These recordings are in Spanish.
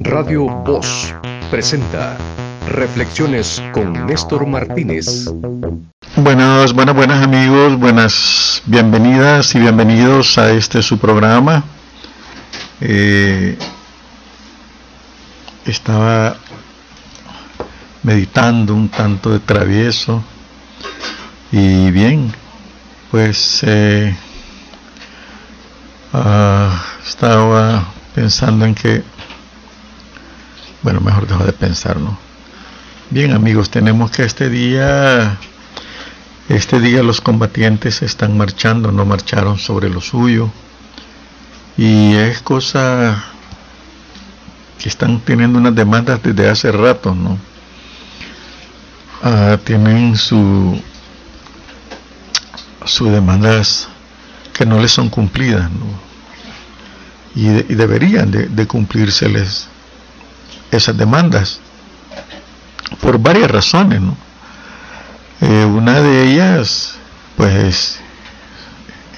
Radio Voz presenta Reflexiones con Néstor Martínez. Buenas, buenas, buenas amigos, buenas bienvenidas y bienvenidos a este su programa. Eh, estaba meditando un tanto de travieso y bien, pues eh, ah, estaba pensando en que, bueno, mejor dejo de pensar, ¿no? Bien amigos, tenemos que este día, este día los combatientes están marchando, no marcharon sobre lo suyo. Y es cosa que están teniendo unas demandas desde hace rato, ¿no? Ah, tienen su sus demandas que no les son cumplidas, ¿no? y, deberían de, de cumplírseles esas demandas por varias razones. ¿no? Eh, una de ellas, pues,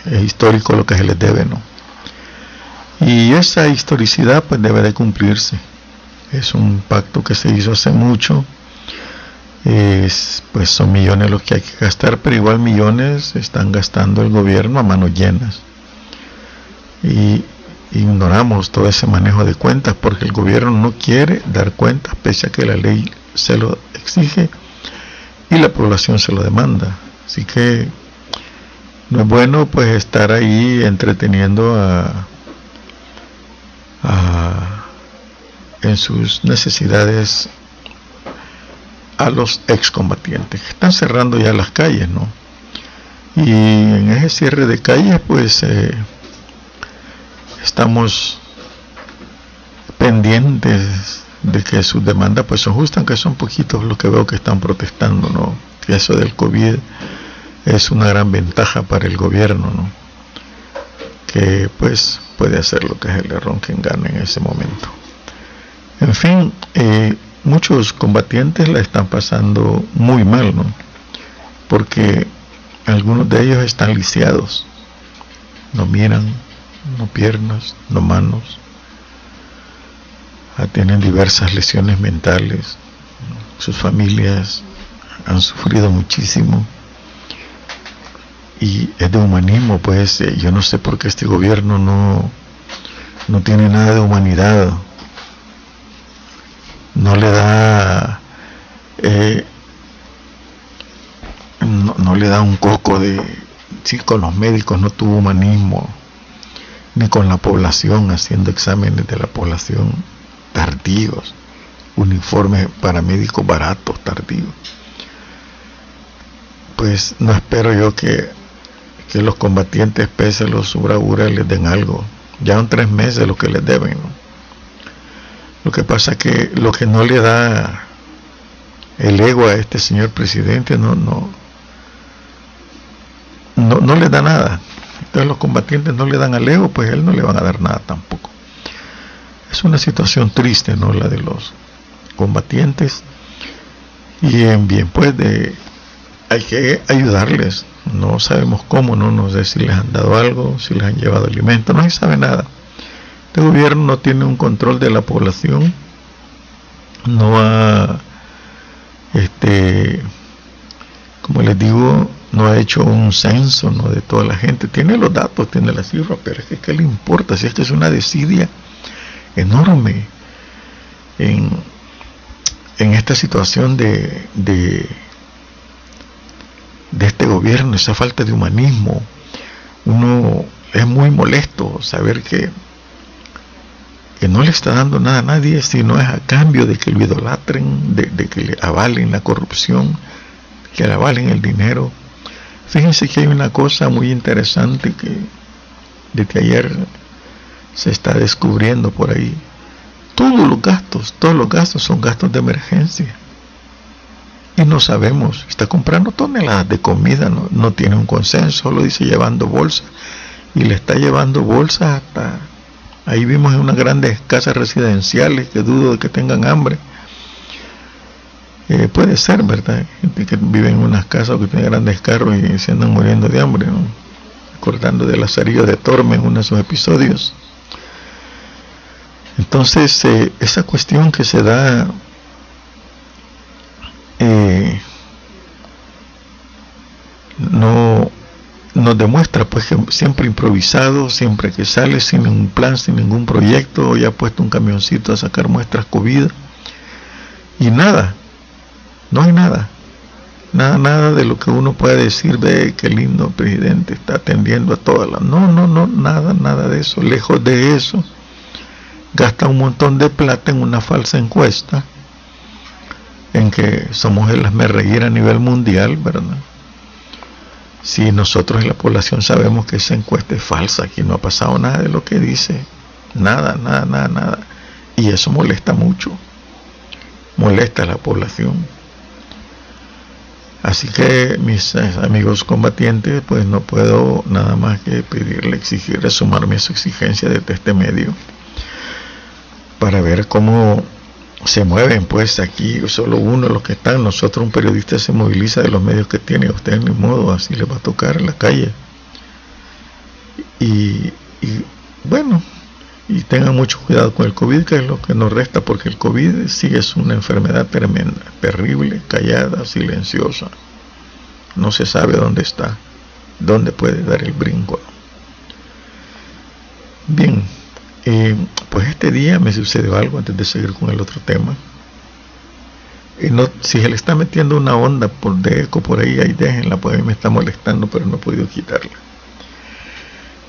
es histórico lo que se les debe, ¿no? Y esa historicidad, pues, debe de cumplirse. Es un pacto que se hizo hace mucho. Es, pues son millones los que hay que gastar, pero igual millones están gastando el gobierno a manos llenas. Y, ignoramos todo ese manejo de cuentas porque el gobierno no quiere dar cuentas pese a que la ley se lo exige y la población se lo demanda. Así que no es bueno pues estar ahí entreteniendo a, en sus necesidades a los excombatientes que están cerrando ya las calles, ¿no? Y en ese cierre de calles pues eh, estamos pendientes de que sus demandas pues son justas, aunque son poquitos los que veo que están protestando, ¿no? Que eso del COVID es una gran ventaja para el gobierno, ¿no? Que pues puede hacer lo que es el error quien gane en ese momento. En fin, eh, muchos combatientes la están pasando muy mal, ¿no? Porque algunos de ellos están lisiados, no miran, no piernas, no manos. Ah, tienen diversas lesiones mentales. Sus familias han sufrido muchísimo. Y es de humanismo, pues eh, yo no sé por qué este gobierno no, no tiene nada de humanidad. No le da eh, no, no, le da un coco de sí con los médicos no tuvo humanismo ni con la población, haciendo exámenes de la población tardíos, uniformes paramédicos baratos tardíos. Pues no espero yo que, que los combatientes, pese a los bravuras, les den algo. Ya son tres meses lo que les deben. Lo que pasa es que lo que no le da el ego a este señor presidente no, no, no, no le da nada entonces los combatientes no le dan al ego, pues él no le van a dar nada tampoco. Es una situación triste, ¿no? La de los combatientes. Y en bien, pues de, hay que ayudarles. No sabemos cómo, no, no sé si les han dado algo, si les han llevado alimento, no se sabe nada. Este gobierno no tiene un control de la población, no ha, este, como les digo, no ha hecho un censo ¿no? de toda la gente. Tiene los datos, tiene la cifra, pero es que ¿qué le importa? Si es que es una desidia enorme en, en esta situación de, de, de este gobierno, esa falta de humanismo. Uno es muy molesto saber que, que no le está dando nada a nadie, sino es a cambio de que lo idolatren, de que le avalen la corrupción, que le avalen el dinero Fíjense que hay una cosa muy interesante que desde ayer se está descubriendo por ahí. Todos los gastos, todos los gastos son gastos de emergencia. Y no sabemos, está comprando toneladas de comida, no, tiene un consenso, solo dice llevando bolsas. Y le está llevando bolsas hasta... Ahí vimos en unas grandes casas residenciales que dudo de que tengan hambre eh, puede ser, ¿verdad? Gente que vive en unas casas o que tiene grandes carros y se andan muriendo de hambre, ¿no? Acordando de Lazarillo de Torme en uno de sus episodios. Entonces, eh, esa cuestión que se da eh, no nos demuestra pues que siempre improvisado, siempre que sale sin ningún plan, sin ningún proyecto, ya ha puesto un camioncito a sacar muestras COVID y nada, no hay nada, nada, nada de lo que uno puede decir, ve qué lindo presidente está atendiendo a todas las, no, no, no, nada, nada de eso, lejos de eso, gasta un montón de plata en una falsa encuesta, en que somos el reír a nivel mundial, ¿verdad? Si nosotros en la población sabemos que esa encuesta es falsa, aquí no ha pasado nada de lo que dice, nada, nada, nada, nada. Y eso molesta mucho, molesta a la población. Así que mis eh, amigos combatientes, pues no puedo nada más que pedirle, exigirle, sumarme a su exigencia desde este medio para ver cómo se mueven pues aquí solo uno los que están. Nosotros un periodista se moviliza de los medios que tiene. Usted ni modo así le va a tocar en la calle. Y, bueno y tengan mucho cuidado con el COVID que es lo que nos resta porque el COVID sí es una enfermedad tremenda terrible callada silenciosa no se sabe dónde está dónde puede dar el brinco bien eh, pues este día me sucedió algo antes de seguir con el otro tema. No, si se le está metiendo una onda por de eco por ahí, ahí déjenla, pues a mí me está molestando, pero no he podido quitarla.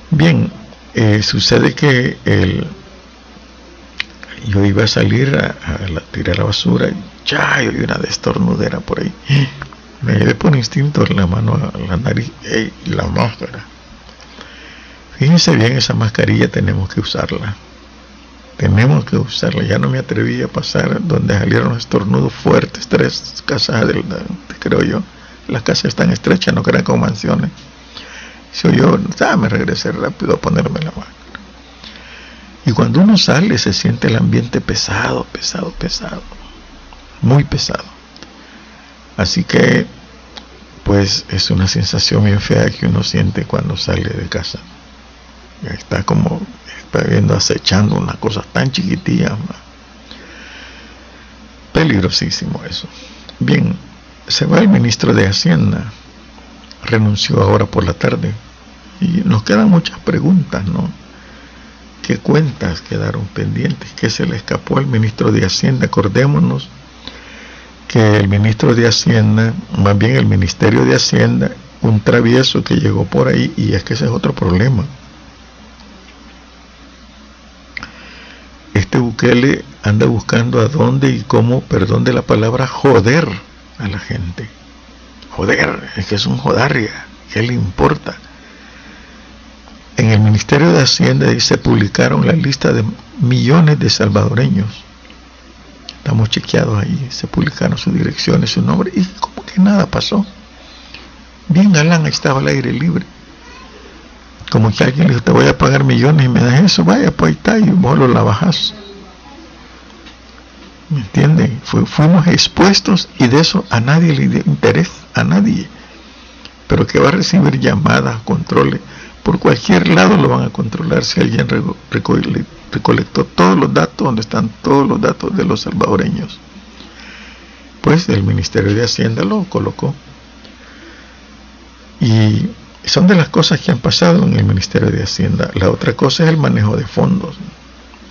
Bien, eh, sucede que el, yo iba a salir a, tirar la basura y ya, yo una destornudera por ahí. Me llevé por instinto la mano a la nariz y la máscara. Fíjense bien, esa mascarilla tenemos que usarla. Tenemos que usarla. Ya no me atreví a pasar donde salieron estornudos fuertes, tres casas adelante, creo yo. Las casas están estrechas, no crean como mansiones. Si yo, ah, me regresé rápido a ponerme la máscara. Y cuando uno sale se siente el ambiente pesado, pesado, pesado. Muy pesado. Así que, pues es una sensación bien fea que uno siente cuando sale de casa está como está viendo acechando una cosa tan chiquitilla peligrosísimo eso bien se va el ministro de hacienda renunció ahora por la tarde. Y nos quedan muchas preguntas no qué cuentas quedaron pendientes qué se le escapó al ministro de hacienda acordémonos que el ministro de hacienda más bien el ministerio de hacienda un travieso que llegó por ahí y es que ese es otro problema. Este Bukele anda buscando a dónde y cómo, perdón de la palabra, joder a la gente. Joder, es que es un jodarria, ¿qué le importa? En el Ministerio de Hacienda se publicaron la lista de millones de salvadoreños. Estamos chequeados ahí, se publicaron sus direcciones, su nombre, y como que nada pasó. Bien galán, estaba al aire libre como que alguien le dijo, te voy a pagar millones y me das eso, vaya, pues ahí está, y vos lo la bajas. ¿Me entienden? fuimos expuestos y de eso a nadie le interesa, a nadie. Pero que va a recibir llamadas, controles, por cualquier lado lo van a controlar si alguien recolectó todos los datos, donde están todos los datos de los salvadoreños. Pues el Ministerio de Hacienda lo colocó. Y son de las cosas que han pasado en el Ministerio de Hacienda. La otra cosa es el manejo de fondos,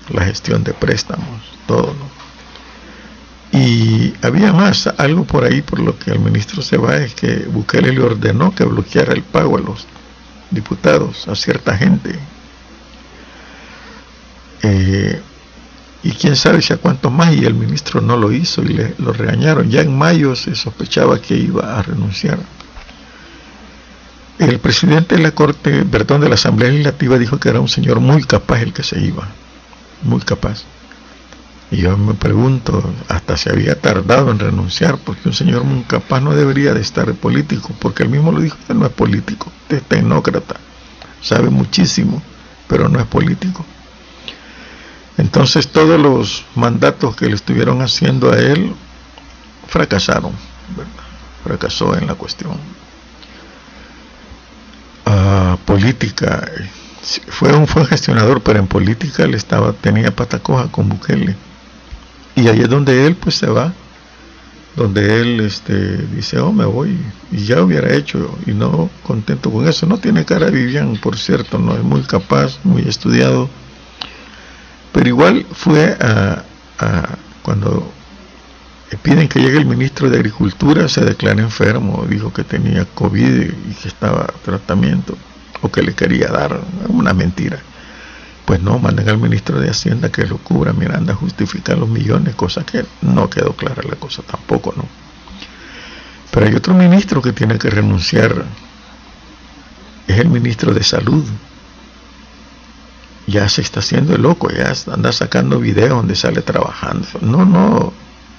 la gestión de préstamos, todo. Y había más, algo por ahí por lo que el ministro se va, es que Bukele le ordenó que bloqueara el pago a los diputados, a cierta gente. Eh, y quién sabe si a cuántos más, y el ministro no lo hizo y le, lo regañaron. Ya en mayo se sospechaba que iba a renunciar. El presidente de la Corte, perdón, de la Asamblea Legislativa dijo que era un señor muy capaz el que se iba, muy capaz. Y yo me pregunto, hasta se había tardado en renunciar, porque un señor muy capaz no debería de estar político, porque él mismo lo dijo, él no es político, es tecnócrata, sabe muchísimo, pero no es político. Entonces todos los mandatos que le estuvieron haciendo a él fracasaron, fracasó en la cuestión política fue un, fue gestionador, pero en política él estaba, tenía patacoja con Bukele. Y ahí es donde él pues se va, donde él este, dice, oh, me voy, y ya hubiera hecho, y no contento con eso. No tiene cara Vivian, por cierto, no es muy capaz, muy estudiado, pero igual fue a, cuando piden que llegue el ministro de Agricultura, se declara enfermo, dijo que tenía COVID y que estaba tratamiento o que le quería dar una mentira. Pues no, manden al ministro de Hacienda que lo cubra, Miranda justifica los millones, cosa que no quedó clara la cosa tampoco, ¿no? Pero hay otro ministro que tiene que renunciar, es el ministro de Salud. Ya se está haciendo el loco, ya anda sacando videos donde sale trabajando. No, no,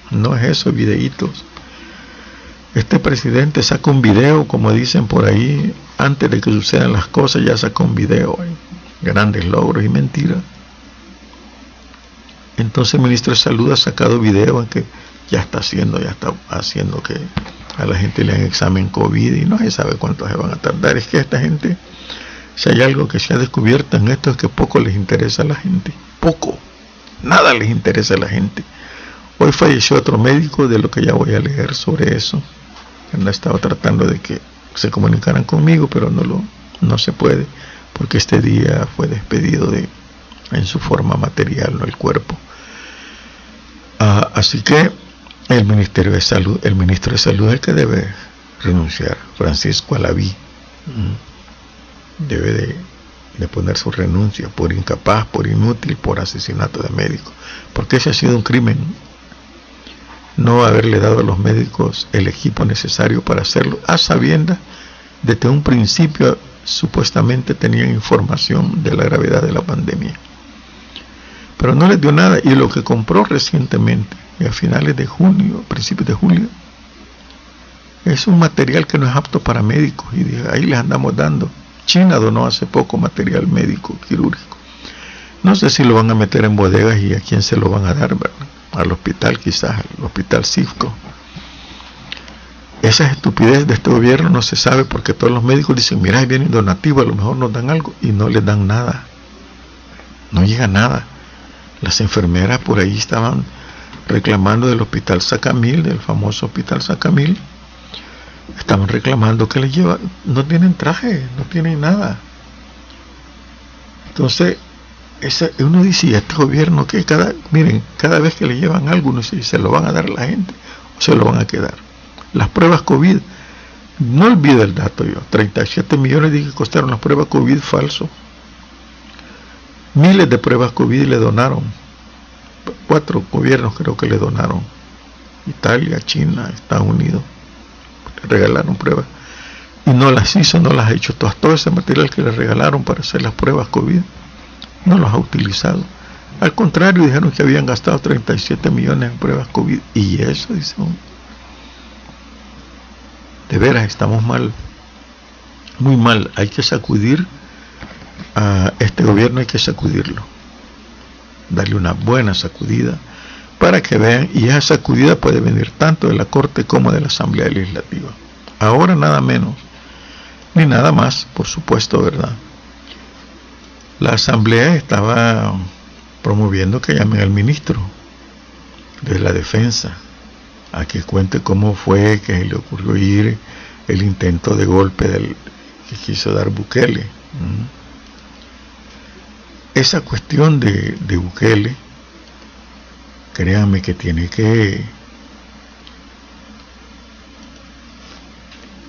no es eso, videitos. Este presidente saca un video, como dicen por ahí, antes de que sucedan las cosas, ya saca un video. ¿eh? Grandes logros y mentiras. Entonces el ministro de Salud ha sacado video en que ya está haciendo, ya está haciendo que a la gente le hagan examen COVID y no se sabe cuánto se van a tardar. Es que esta gente, si hay algo que se ha descubierto en esto es que poco les interesa a la gente. Poco. Nada les interesa a la gente. Hoy falleció otro médico de lo que ya voy a leer sobre eso han estado tratando de que se comunicaran conmigo, pero no, lo, no se puede, porque este día fue despedido de, en su forma material, no el cuerpo. Ah, así que el Ministerio de Salud, el ministro de Salud es el que debe renunciar, Francisco Alaví. Debe de, poner su renuncia por incapaz, por inútil, por asesinato de médico, porque ese ha sido un crimen no haberle dado a los médicos el equipo necesario para hacerlo, a sabiendas de que un principio supuestamente tenían información de la gravedad de la pandemia. Pero no les dio nada y lo que compró recientemente, a finales de junio, principios de julio, es un material que no es apto para médicos y ahí les andamos dando. China donó hace poco material médico quirúrgico. No sé si lo van a meter en bodegas y a quién se lo van a dar, ¿verdad? al hospital quizás, al hospital Cifco. Esa estupidez de este gobierno no se sabe porque todos los médicos dicen, mira, ahí viene donativo, a lo mejor nos dan algo y no les dan nada. No llega nada. Las enfermeras por ahí estaban reclamando del hospital Sacamil, del famoso hospital Sacamil. Estaban reclamando que les lleva, no tienen traje, no tienen nada. Entonces, uno dice, este gobierno que cada, miren, cada vez que le llevan algo, uno se lo van a dar a la gente o se lo van a quedar. Las pruebas COVID, no olvide el dato yo, 37 millones de que costaron las pruebas COVID falso. Miles de pruebas COVID le donaron. Cuatro gobiernos creo que le donaron. Italia, China, Estados Unidos. Regalaron pruebas. Y no las hizo, no las ha hecho todas. Todo ese material que le regalaron para hacer las pruebas COVID no los ha utilizado. Al contrario, dijeron que habían gastado 37 millones en pruebas COVID. Y eso, dice De veras, estamos mal. Muy mal. Hay que sacudir a este gobierno, hay que sacudirlo. Darle una buena sacudida para que vean. Y esa sacudida puede venir tanto de la Corte como de la Asamblea Legislativa. Ahora nada menos. Ni nada más, por supuesto, ¿verdad? La asamblea estaba promoviendo que llamen al ministro de la defensa a que cuente cómo fue que le ocurrió ir el intento de golpe del, que quiso dar Bukele. Esa cuestión de, de Bukele, créanme que tiene que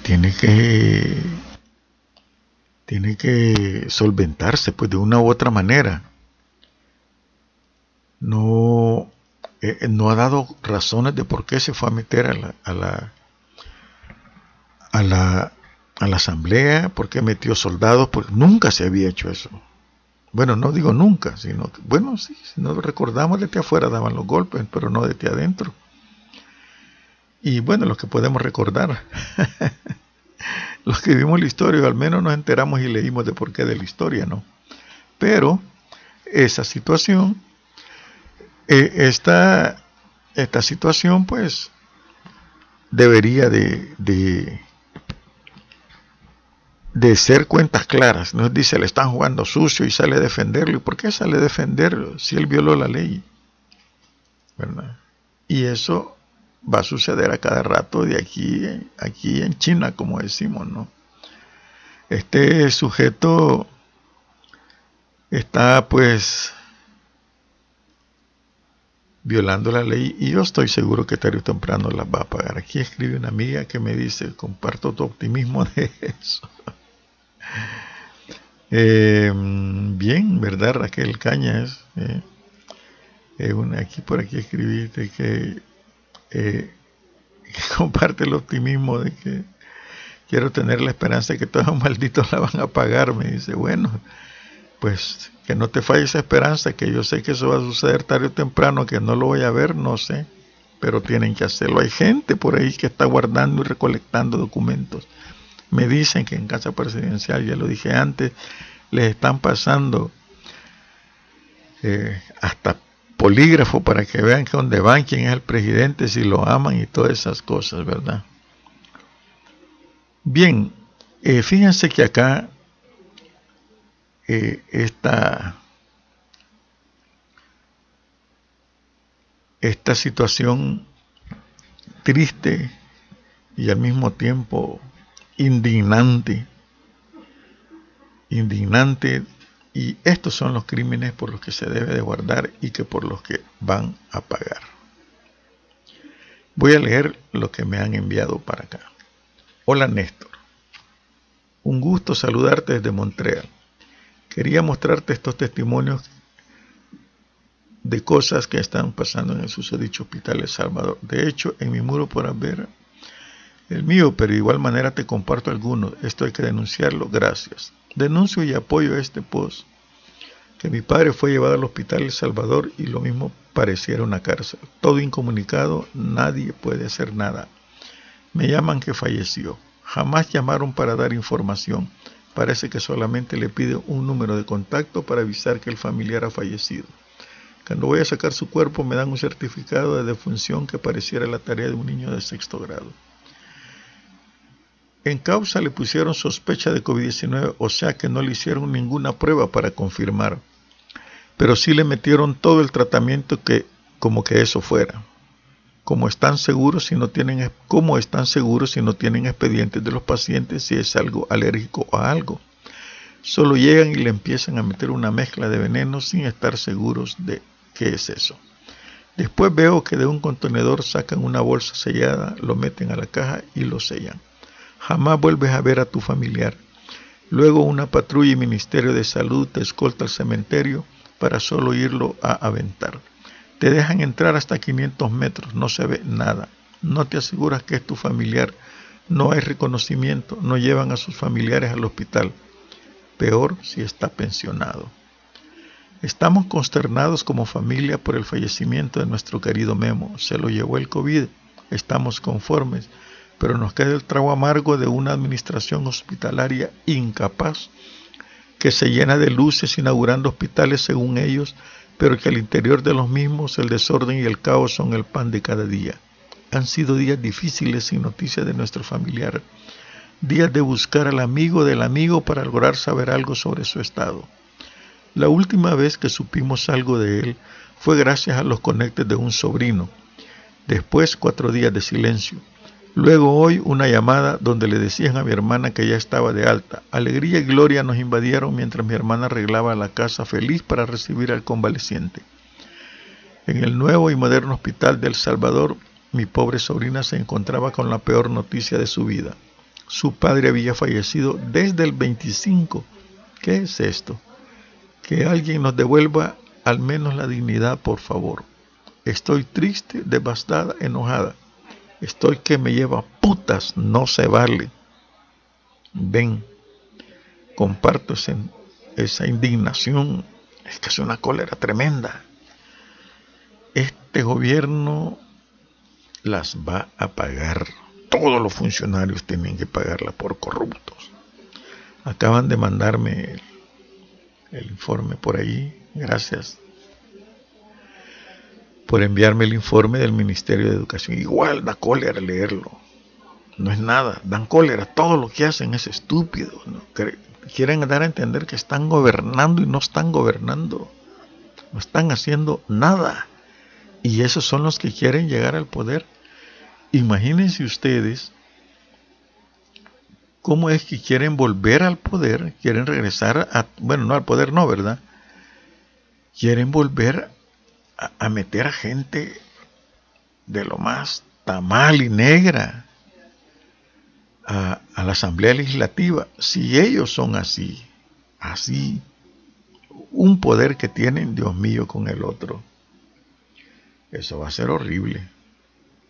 tiene que tiene que solventarse pues de una u otra manera. No, eh, no ha dado razones de por qué se fue a meter a la, a la, a la, a la asamblea, por qué metió soldados, porque nunca se había hecho eso. Bueno, no digo nunca, sino que, bueno, sí, si no recordamos, desde afuera daban los golpes, pero no desde adentro. Y bueno, lo que podemos recordar. los que vimos la historia, al menos nos enteramos y leímos de por qué de la historia, ¿no? Pero esa situación, eh, esta, esta situación, pues, debería de, de, de ser cuentas claras. Nos dice, le están jugando sucio y sale a defenderlo. ¿Y por qué sale a defenderlo si él violó la ley? ¿Verdad? Y eso va a suceder a cada rato de aquí, aquí en China, como decimos, ¿no? Este sujeto está pues violando la ley y yo estoy seguro que tarde o temprano las va a pagar. Aquí escribe una amiga que me dice, comparto tu optimismo de eso. Em, bien, ¿verdad Raquel Cañas? Eh, eh, una, aquí por aquí escribiste que, eh, que comparte el optimismo de que quiero tener la esperanza de que todos los malditos la van a pagar. Me dice, bueno, pues que no te falle esa esperanza, que yo sé que eso va a suceder tarde o temprano, que no lo voy a ver, no sé, pero tienen que hacerlo. Hay gente por ahí que está guardando y recolectando documentos. Me dicen que en casa presidencial, ya lo dije antes, les están pasando eh, hasta polígrafo para que vean que donde van, quién es el presidente, si lo aman y todas esas cosas, ¿verdad? Bien, eh, fíjense que acá eh, esta, esta situación triste y al mismo tiempo indignante, indignante, y estos son los crímenes por los que se debe de guardar y que por los que van a pagar. Voy a leer lo que me han enviado para acá. Hola Néstor, un gusto saludarte desde Montreal. Quería mostrarte estos testimonios de cosas que están pasando en el susodicho hospital de Salvador. De hecho, en mi muro por ver el mío, pero de igual manera te comparto algunos. Esto hay que denunciarlo. Gracias. Denuncio y apoyo este post. Que mi padre fue llevado al hospital El Salvador y lo mismo pareciera una cárcel. Todo incomunicado, nadie puede hacer nada. Me llaman que falleció. Jamás llamaron para dar información. Parece que solamente le pide un número de contacto para avisar que el familiar ha fallecido. Cuando voy a sacar su cuerpo me dan un certificado de defunción que pareciera la tarea de un niño de sexto grado. En causa le pusieron sospecha de COVID-19, o sea que no le hicieron ninguna prueba para confirmar, pero sí le metieron todo el tratamiento que como que eso fuera como están seguros si no tienen cómo están seguros si no tienen expedientes de los pacientes si es algo alérgico a algo. Solo llegan y le empiezan a meter una mezcla de veneno sin estar seguros de qué es eso. Después veo que de un contenedor sacan una bolsa sellada, lo meten a la caja y lo sellan. Jamás vuelves a ver a tu familiar. Luego una patrulla y Ministerio de Salud te escolta al cementerio para solo irlo a aventar. Te dejan entrar hasta 500 metros, no se ve nada. No te aseguras que es tu familiar. No hay reconocimiento, no llevan a sus familiares al hospital. Peor si está pensionado. Estamos consternados como familia por el fallecimiento de nuestro querido Memo. Se lo llevó el COVID. Estamos conformes, pero nos queda el trago amargo de una administración hospitalaria incapaz que se llena de luces inaugurando hospitales según ellos pero que al interior de los mismos el desorden y el caos son el pan de cada día. Han sido días difíciles sin noticias de nuestro familiar, días de buscar al amigo del amigo para lograr saber algo sobre su estado. La última vez que supimos algo de él fue gracias a los conectes de un sobrino. Después cuatro días de silencio. Luego hoy una llamada donde le decían a mi hermana que ya estaba de alta. Alegría y gloria nos invadieron mientras mi hermana arreglaba la casa feliz para recibir al convaleciente. En el nuevo y moderno hospital de El Salvador, mi pobre sobrina se encontraba con la peor noticia de su vida. Su padre había fallecido desde el 25. ¿Qué es esto? Que alguien nos devuelva al menos la dignidad, por favor. Estoy triste, devastada, enojada. Estoy que me lleva putas, no se vale. Ven, comparto esa indignación. Es que es una cólera tremenda. Este gobierno las va a pagar. Todos los funcionarios tienen que pagarla por corruptos. Acaban de mandarme el, el informe por ahí. Gracias por enviarme el informe del Ministerio de Educación. Igual da cólera leerlo. no es nada, dan cólera, todo lo que hacen es estúpido. Quieren dar a entender que están gobernando y no están gobernando, no están haciendo nada. Y esos son los que quieren llegar al poder. Imagínense ustedes cómo es que quieren volver al poder, quieren regresar a, bueno, no al poder, no, ¿verdad? Quieren volver a, meter a gente de lo más tamal y negra a, la Asamblea Legislativa, si ellos son así, así, un poder que tienen, Dios mío, con el otro, eso va a ser horrible,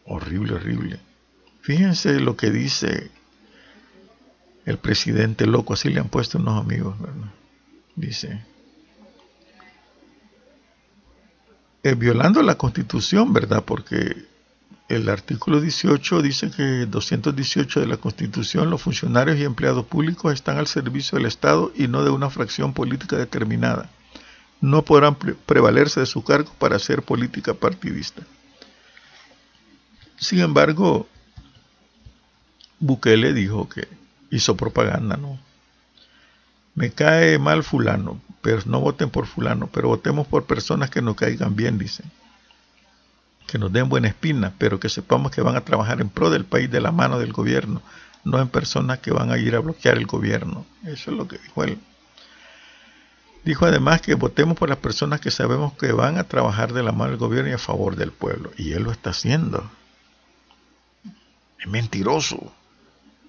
horrible, horrible. Fíjense lo que dice el presidente loco, así le han puesto unos amigos. Dice, eh, violando la constitución, ¿verdad? Porque el artículo 18 dice que 218 de la Constitución, los funcionarios y empleados públicos están al servicio del Estado y no de una fracción política determinada. No podrán prevalerse de su cargo para hacer política partidista. Sin embargo, Bukele dijo que hizo propaganda, ¿no? Me cae mal fulano, pero no voten por fulano, pero votemos por personas que nos caigan bien, dicen que nos den buena espina, pero que sepamos que van a trabajar en pro del país de la mano del gobierno, no en personas que van a ir a bloquear el gobierno. Eso es lo que dijo él. Dijo además que votemos por las personas que sabemos que van a trabajar de la mano del gobierno y a favor del pueblo. Y él lo está haciendo. Es mentiroso.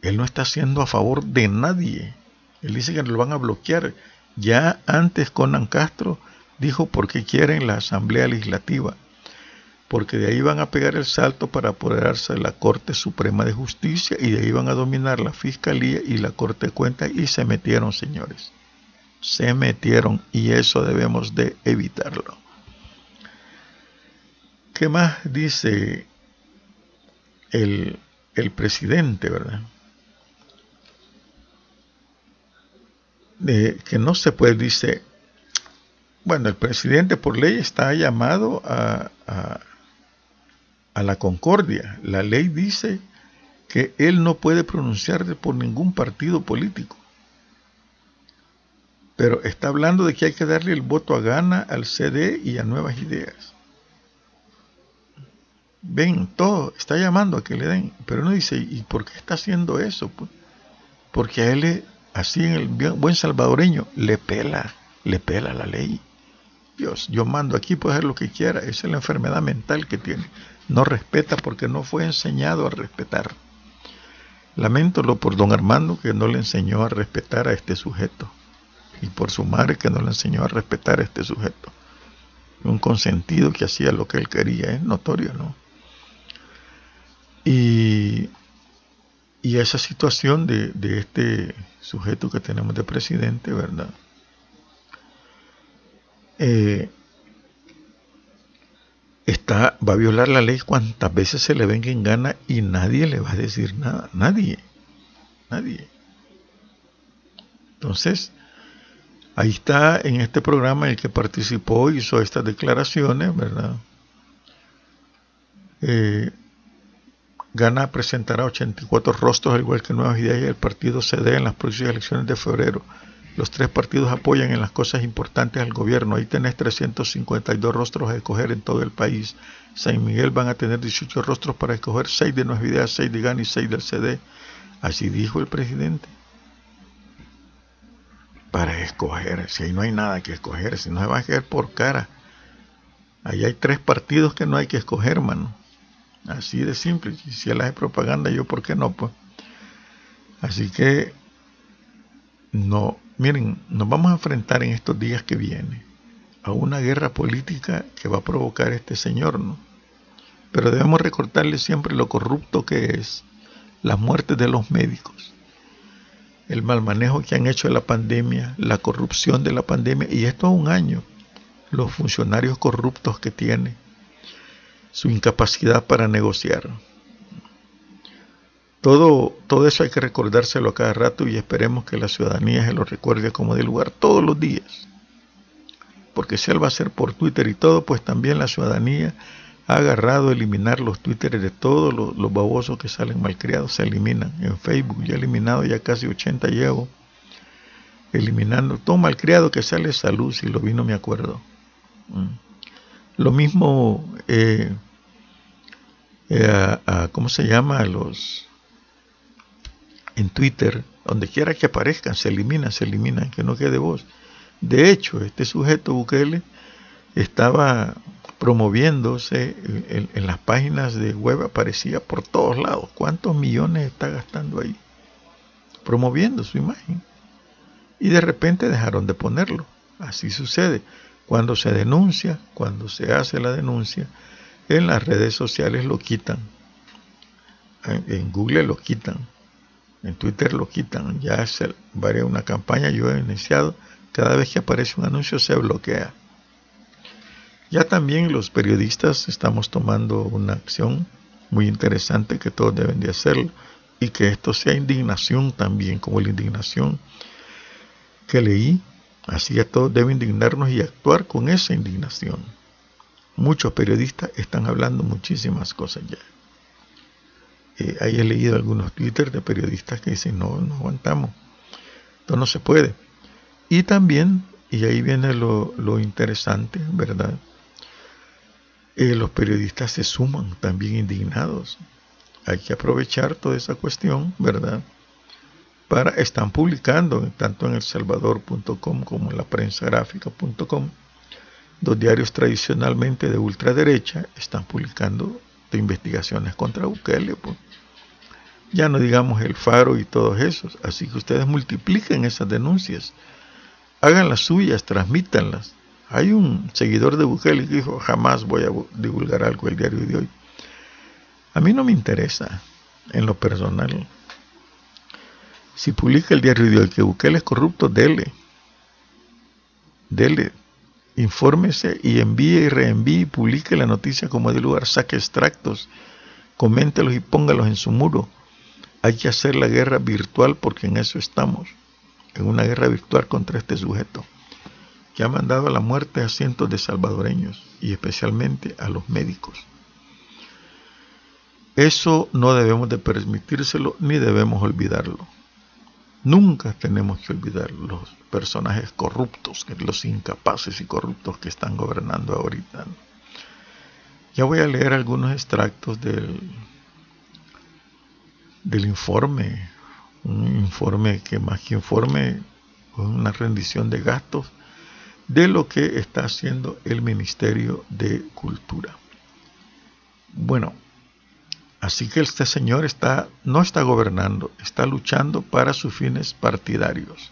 Él no está haciendo a favor de nadie. Él dice que lo van a bloquear. Ya antes Conan Castro dijo por qué quieren la Asamblea Legislativa porque de ahí van a pegar el salto para apoderarse de la Corte Suprema de Justicia y de ahí van a dominar la Fiscalía y la Corte de Cuentas y se metieron, señores. Se metieron y eso debemos de evitarlo. ¿Qué más dice el, el presidente, verdad? De que no se puede, dice, bueno, el presidente por ley está llamado a a la concordia. La ley dice que él no puede pronunciarse por ningún partido político. Pero está hablando de que hay que darle el voto a Gana, al CD y a Nuevas Ideas. Ven, todo, está llamando a que le den. Pero uno dice, ¿y por qué está haciendo eso? Pues, porque a él, así en el buen salvadoreño, le pela, le pela la ley. Dios, yo mando aquí, puede hacer lo que quiera. Esa es la enfermedad mental que tiene no respeta porque no fue enseñado a respetar. Lamentólo por don Armando que no le enseñó a respetar a este sujeto y por su madre que no le enseñó a respetar a este sujeto. Un consentido que hacía lo que él quería, es notorio, ¿no? Y, y esa situación de, de este sujeto que tenemos de presidente, ¿verdad? Eh, está, va a violar la ley cuantas veces se le venga en gana y nadie le va a decir nada. Nadie. Nadie. Entonces, ahí está en este programa el que participó, hizo estas declaraciones, ¿verdad? Eh, Gana presentará 84 rostros, al igual que Nuevas Ideas y el partido CD en las próximas elecciones de febrero. Los tres partidos apoyan en las cosas importantes al gobierno. Ahí tenés 352 rostros a escoger en todo el país. San Miguel van a tener 18 rostros para escoger, 6 de Nuevas Ideas, 6 de GAN y 6 del CD. Así dijo el presidente. Para escoger, si ahí no hay nada que escoger, si no se va a escoger por cara. Ahí hay tres partidos que no hay que escoger, mano. Así de simple. Si él hace propaganda, yo por qué no, pues. Así que no, miren, nos vamos a enfrentar en estos días que vienen a una guerra política que va a provocar este señor, ¿no? Pero debemos recordarle siempre lo corrupto que es, las muertes de los médicos, el mal manejo que han hecho de la pandemia, la corrupción de la pandemia, y esto a un año, los funcionarios corruptos que tiene, su incapacidad para negociar. Todo, todo eso hay que recordárselo a cada rato y esperemos que la ciudadanía se lo recuerde como de lugar todos los días. Porque si él va a ser por Twitter y todo, pues también la ciudadanía ha agarrado a eliminar los twitters de todos los, babosos que salen malcriados, se eliminan. En Facebook ya he eliminado ya casi 80 llevo. Eliminando todo malcriado que sale salud, si lo vi no me acuerdo. Mm. Lo mismo, eh, eh, ¿cómo se llama? Los en Twitter, donde quiera que aparezcan, se eliminan, se eliminan, que no quede voz. De hecho, este sujeto Bukele estaba promoviéndose en, las páginas de web, aparecía por todos lados. ¿Cuántos millones está gastando ahí? Promoviendo su imagen. Y de repente dejaron de ponerlo. Así sucede. Cuando se denuncia, cuando se hace la denuncia, en las redes sociales lo quitan. En Google lo quitan. En Twitter lo quitan. Ya hace una campaña yo he iniciado. Cada vez que aparece un anuncio se bloquea. Ya también los periodistas estamos tomando una acción muy interesante que todos deben de hacerlo y que esto sea indignación también, como la indignación que leí. Así que todos deben indignarnos y actuar con esa indignación. Muchos periodistas están hablando muchísimas cosas ya. Eh, ahí he leído algunos Twitter de periodistas que dicen, no, no aguantamos, esto no se puede. Y también, y ahí viene lo, lo interesante, ¿verdad? Eh, los periodistas se suman también indignados. Hay que aprovechar toda esa cuestión, ¿verdad? Para, están publicando tanto en elsalvador.com como en la prensagráfica.com, dos diarios tradicionalmente de ultraderecha están publicando investigaciones contra Bukele. Pues. Ya no digamos el Faro y todos esos. Así que ustedes multipliquen esas denuncias, hagan las suyas, transmítanlas hay un seguidor de Bukele que dijo, jamás voy a divulgar algo el diario de hoy. A mí no me interesa, en lo personal. Si publica el diario de hoy que Bukele es corrupto, dele. Dele. Infórmese y envíe y reenvíe y publique la noticia como de lugar. Saque extractos, coméntelos y póngalos en su muro. Hay que hacer la guerra virtual porque en eso estamos. En una guerra virtual contra este sujeto que ha mandado a la muerte a cientos de salvadoreños y especialmente a los médicos. Eso no debemos de permitírselo ni debemos olvidarlo. Nunca tenemos que olvidar los personajes corruptos, los incapaces y corruptos que están gobernando ahorita. Ya voy a leer algunos extractos del, del informe, un informe que más que informe, una rendición de gastos de lo que está haciendo el Ministerio de Cultura. Bueno, así que este señor está, no está gobernando, está luchando para sus fines partidarios.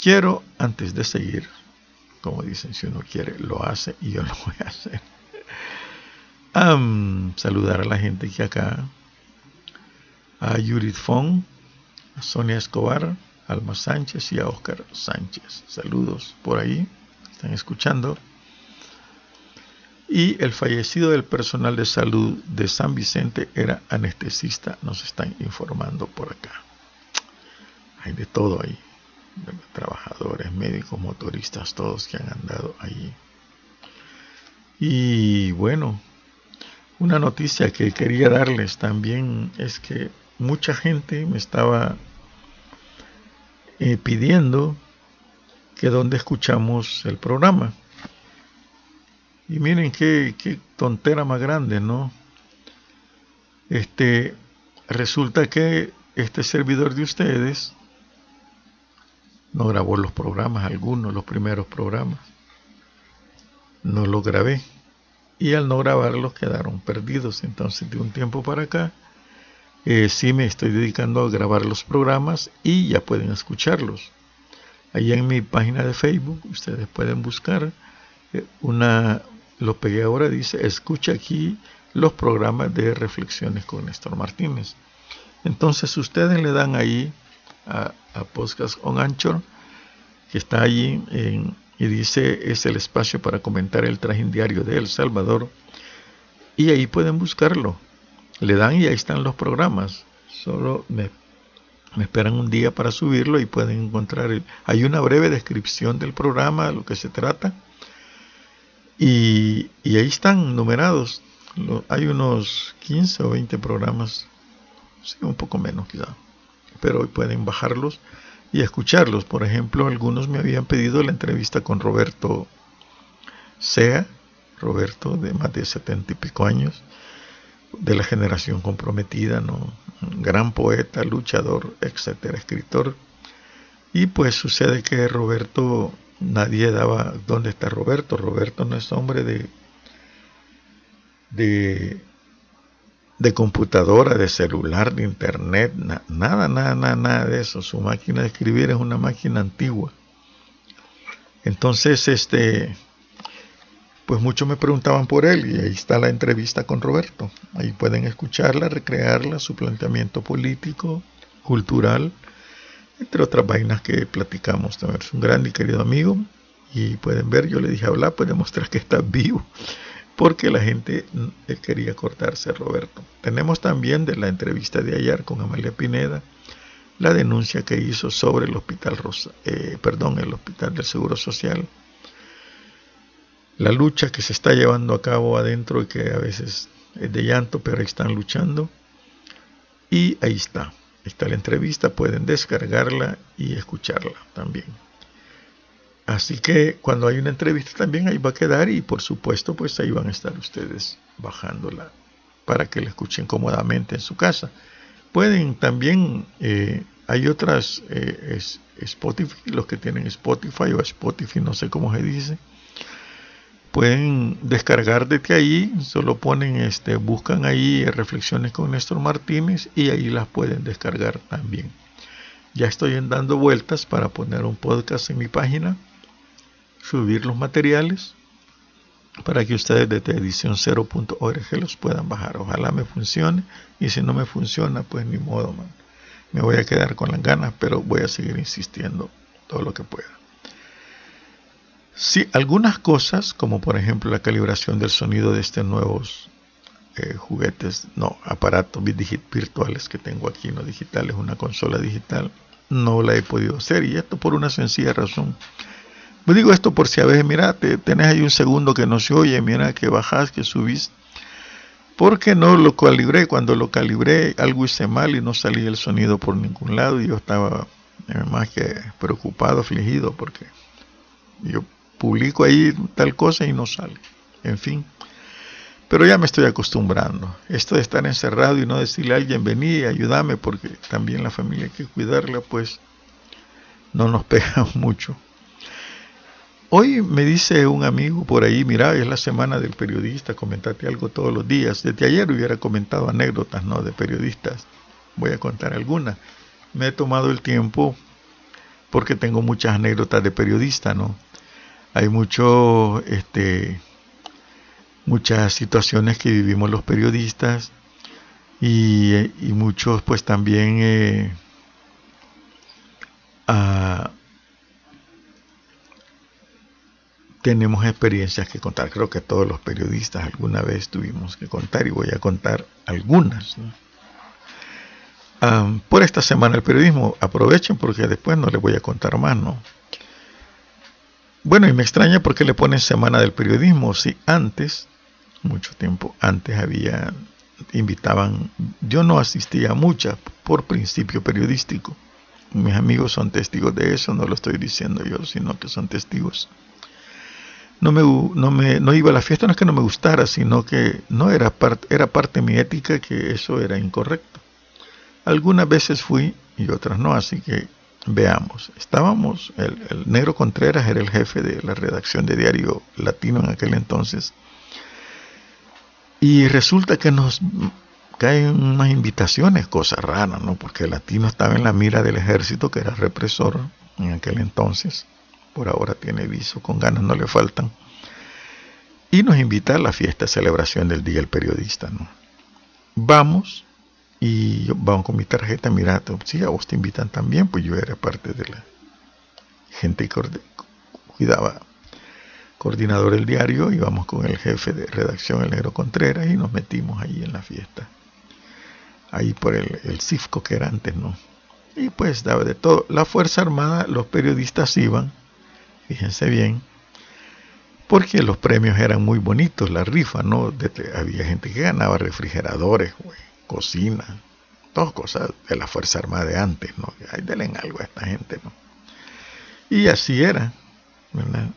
Quiero, antes de seguir, como dicen, si uno quiere, lo hace y yo lo voy a hacer. saludar a la gente que acá, a Judith Fong, a Sonia Escobar, Alma Sánchez y a Oscar Sánchez. Saludos por ahí, están escuchando. Y el fallecido del personal de salud de San Vicente era anestesista, nos están informando por acá. Hay de todo ahí, trabajadores, médicos, motoristas, todos que han andado ahí. Y bueno, una noticia que quería darles también es que mucha gente me estaba eh, pidiendo que donde escuchamos el programa. Y miren qué, qué tontera más grande, ¿no? Este, resulta que este servidor de ustedes no grabó los programas, algunos, los primeros programas. No los grabé. Y al no grabarlos quedaron perdidos. Entonces, de un tiempo para acá, eh, sí me estoy dedicando a grabar los programas y ya pueden escucharlos. Ahí en mi página de Facebook ustedes pueden buscar eh, una, lo pegué ahora, dice, escucha aquí los programas de reflexiones con Néstor Martínez. Entonces ustedes le dan ahí a, Podcast on Anchor, que está allí y dice es el espacio para comentar el traje diario de El Salvador. Y ahí pueden buscarlo le dan y ahí están los programas. Solo me, esperan un día para subirlo y pueden encontrar. hay una breve descripción del programa, lo que se trata. Y, ahí están numerados. Hay unos 15 o 20 programas, sí, un poco menos quizá, pero pueden bajarlos y escucharlos. Por ejemplo, algunos me habían pedido la entrevista con Roberto Sea, Roberto de más de setenta y pico años, de la generación comprometida, ¿no? gran poeta, luchador, etcétera, escritor. Y pues sucede que Roberto, nadie daba, ¿dónde está Roberto? Roberto no es hombre de, de, de computadora, de celular, de internet, nada, nada, nada, nada de eso. Su máquina de escribir es una máquina antigua. Entonces, este, pues muchos me preguntaban por él y ahí está la entrevista con Roberto. Ahí pueden escucharla, recrearla, su planteamiento político, cultural, entre otras vainas que platicamos. Es un gran y querido amigo y pueden ver, yo le dije hablar, pues demostrar que está vivo, porque la gente eh, quería cortarse Roberto. Tenemos también de la entrevista de ayer con Amalia Pineda la denuncia que hizo sobre el hospital Rosa, eh, perdón, el hospital del Seguro Social la lucha que se está llevando a cabo adentro y que a veces es de llanto, pero están luchando. Y ahí está, está la entrevista, pueden descargarla y escucharla también. Así que cuando hay una entrevista también ahí va a quedar y por supuesto pues ahí van a estar ustedes bajándola para que la escuchen cómodamente en su casa. Pueden también, eh, hay otras, eh, Spotify, los que tienen Spotify o Spotify, no sé cómo se dice, pueden descargar desde ahí, solo ponen este, buscan ahí reflexiones con Néstor Martínez y ahí las pueden descargar también. Ya estoy dando vueltas para poner un podcast en mi página, subir los materiales para que ustedes desde edición0.org los puedan bajar. Ojalá me funcione y si no me funciona, pues ni modo, man. Me voy a quedar con las ganas, pero voy a seguir insistiendo todo lo que pueda. Sí, algunas cosas, como por ejemplo la calibración del sonido de estos nuevos eh, juguetes, no, aparatos virtuales que tengo aquí, no digitales, una consola digital, no la he podido hacer y esto por una sencilla razón. Me digo esto por si a veces, mira, te, tenés ahí un segundo que no se oye, mira que bajás, que subís, porque no lo calibré, cuando lo calibré algo hice mal y no salía el sonido por ningún lado y yo estaba eh, más que preocupado, afligido, porque yo publico ahí tal cosa y no sale. En fin. Pero ya me estoy acostumbrando. Esto de estar encerrado y no decirle a alguien, vení, ayúdame, porque también la familia hay que cuidarla, pues no nos pega mucho. Hoy me dice un amigo por ahí, mira, es la semana del periodista, comentate algo todos los días. Desde ayer hubiera comentado anécdotas, ¿no? De periodistas. Voy a contar algunas. Me he tomado el tiempo porque tengo muchas anécdotas de periodista, ¿no? Hay mucho, este, muchas situaciones que vivimos los periodistas y, muchos pues también eh, ah, tenemos experiencias que contar. Creo que todos los periodistas alguna vez tuvimos que contar y voy a contar algunas. Ah, por esta semana el periodismo, aprovechen porque después no les voy a contar más, ¿no? Bueno, y me extraña porque le ponen Semana del Periodismo, si antes, mucho tiempo antes había, invitaban, yo no asistía a muchas por principio periodístico. Mis amigos son testigos de eso, no lo estoy diciendo yo, sino que son testigos. No, me, no, me, no iba a la fiesta, no es que no me gustara, sino que no era, parte era parte de mi ética que eso era incorrecto. Algunas veces fui y otras no, así que Veamos, estábamos, el, negro Contreras era el jefe de la redacción de Diario Latino en aquel entonces, y resulta que nos caen unas invitaciones, cosas raras, ¿no? Porque el latino estaba en la mira del ejército, que era represor en aquel entonces, por ahora tiene viso, con ganas no le faltan, y nos invita a la fiesta celebración del Día del Periodista, ¿no? Vamos, y yo, vamos con mi tarjeta, mira, si a vos te invitan también, pues yo era parte de la gente que cuidaba, coordinador del diario, íbamos con el jefe de redacción, el negro Contreras, y nos metimos ahí en la fiesta, ahí por el, el CIFCO que era antes, ¿no? Y pues daba de todo. La Fuerza Armada, los periodistas iban, fíjense bien, porque los premios eran muy bonitos, la rifa, ¿no? había gente que ganaba refrigeradores, cocina, todas cosas de la Fuerza Armada de antes, ¿no? Ay, denle algo a esta gente, ¿no? Y así era, ¿verdad?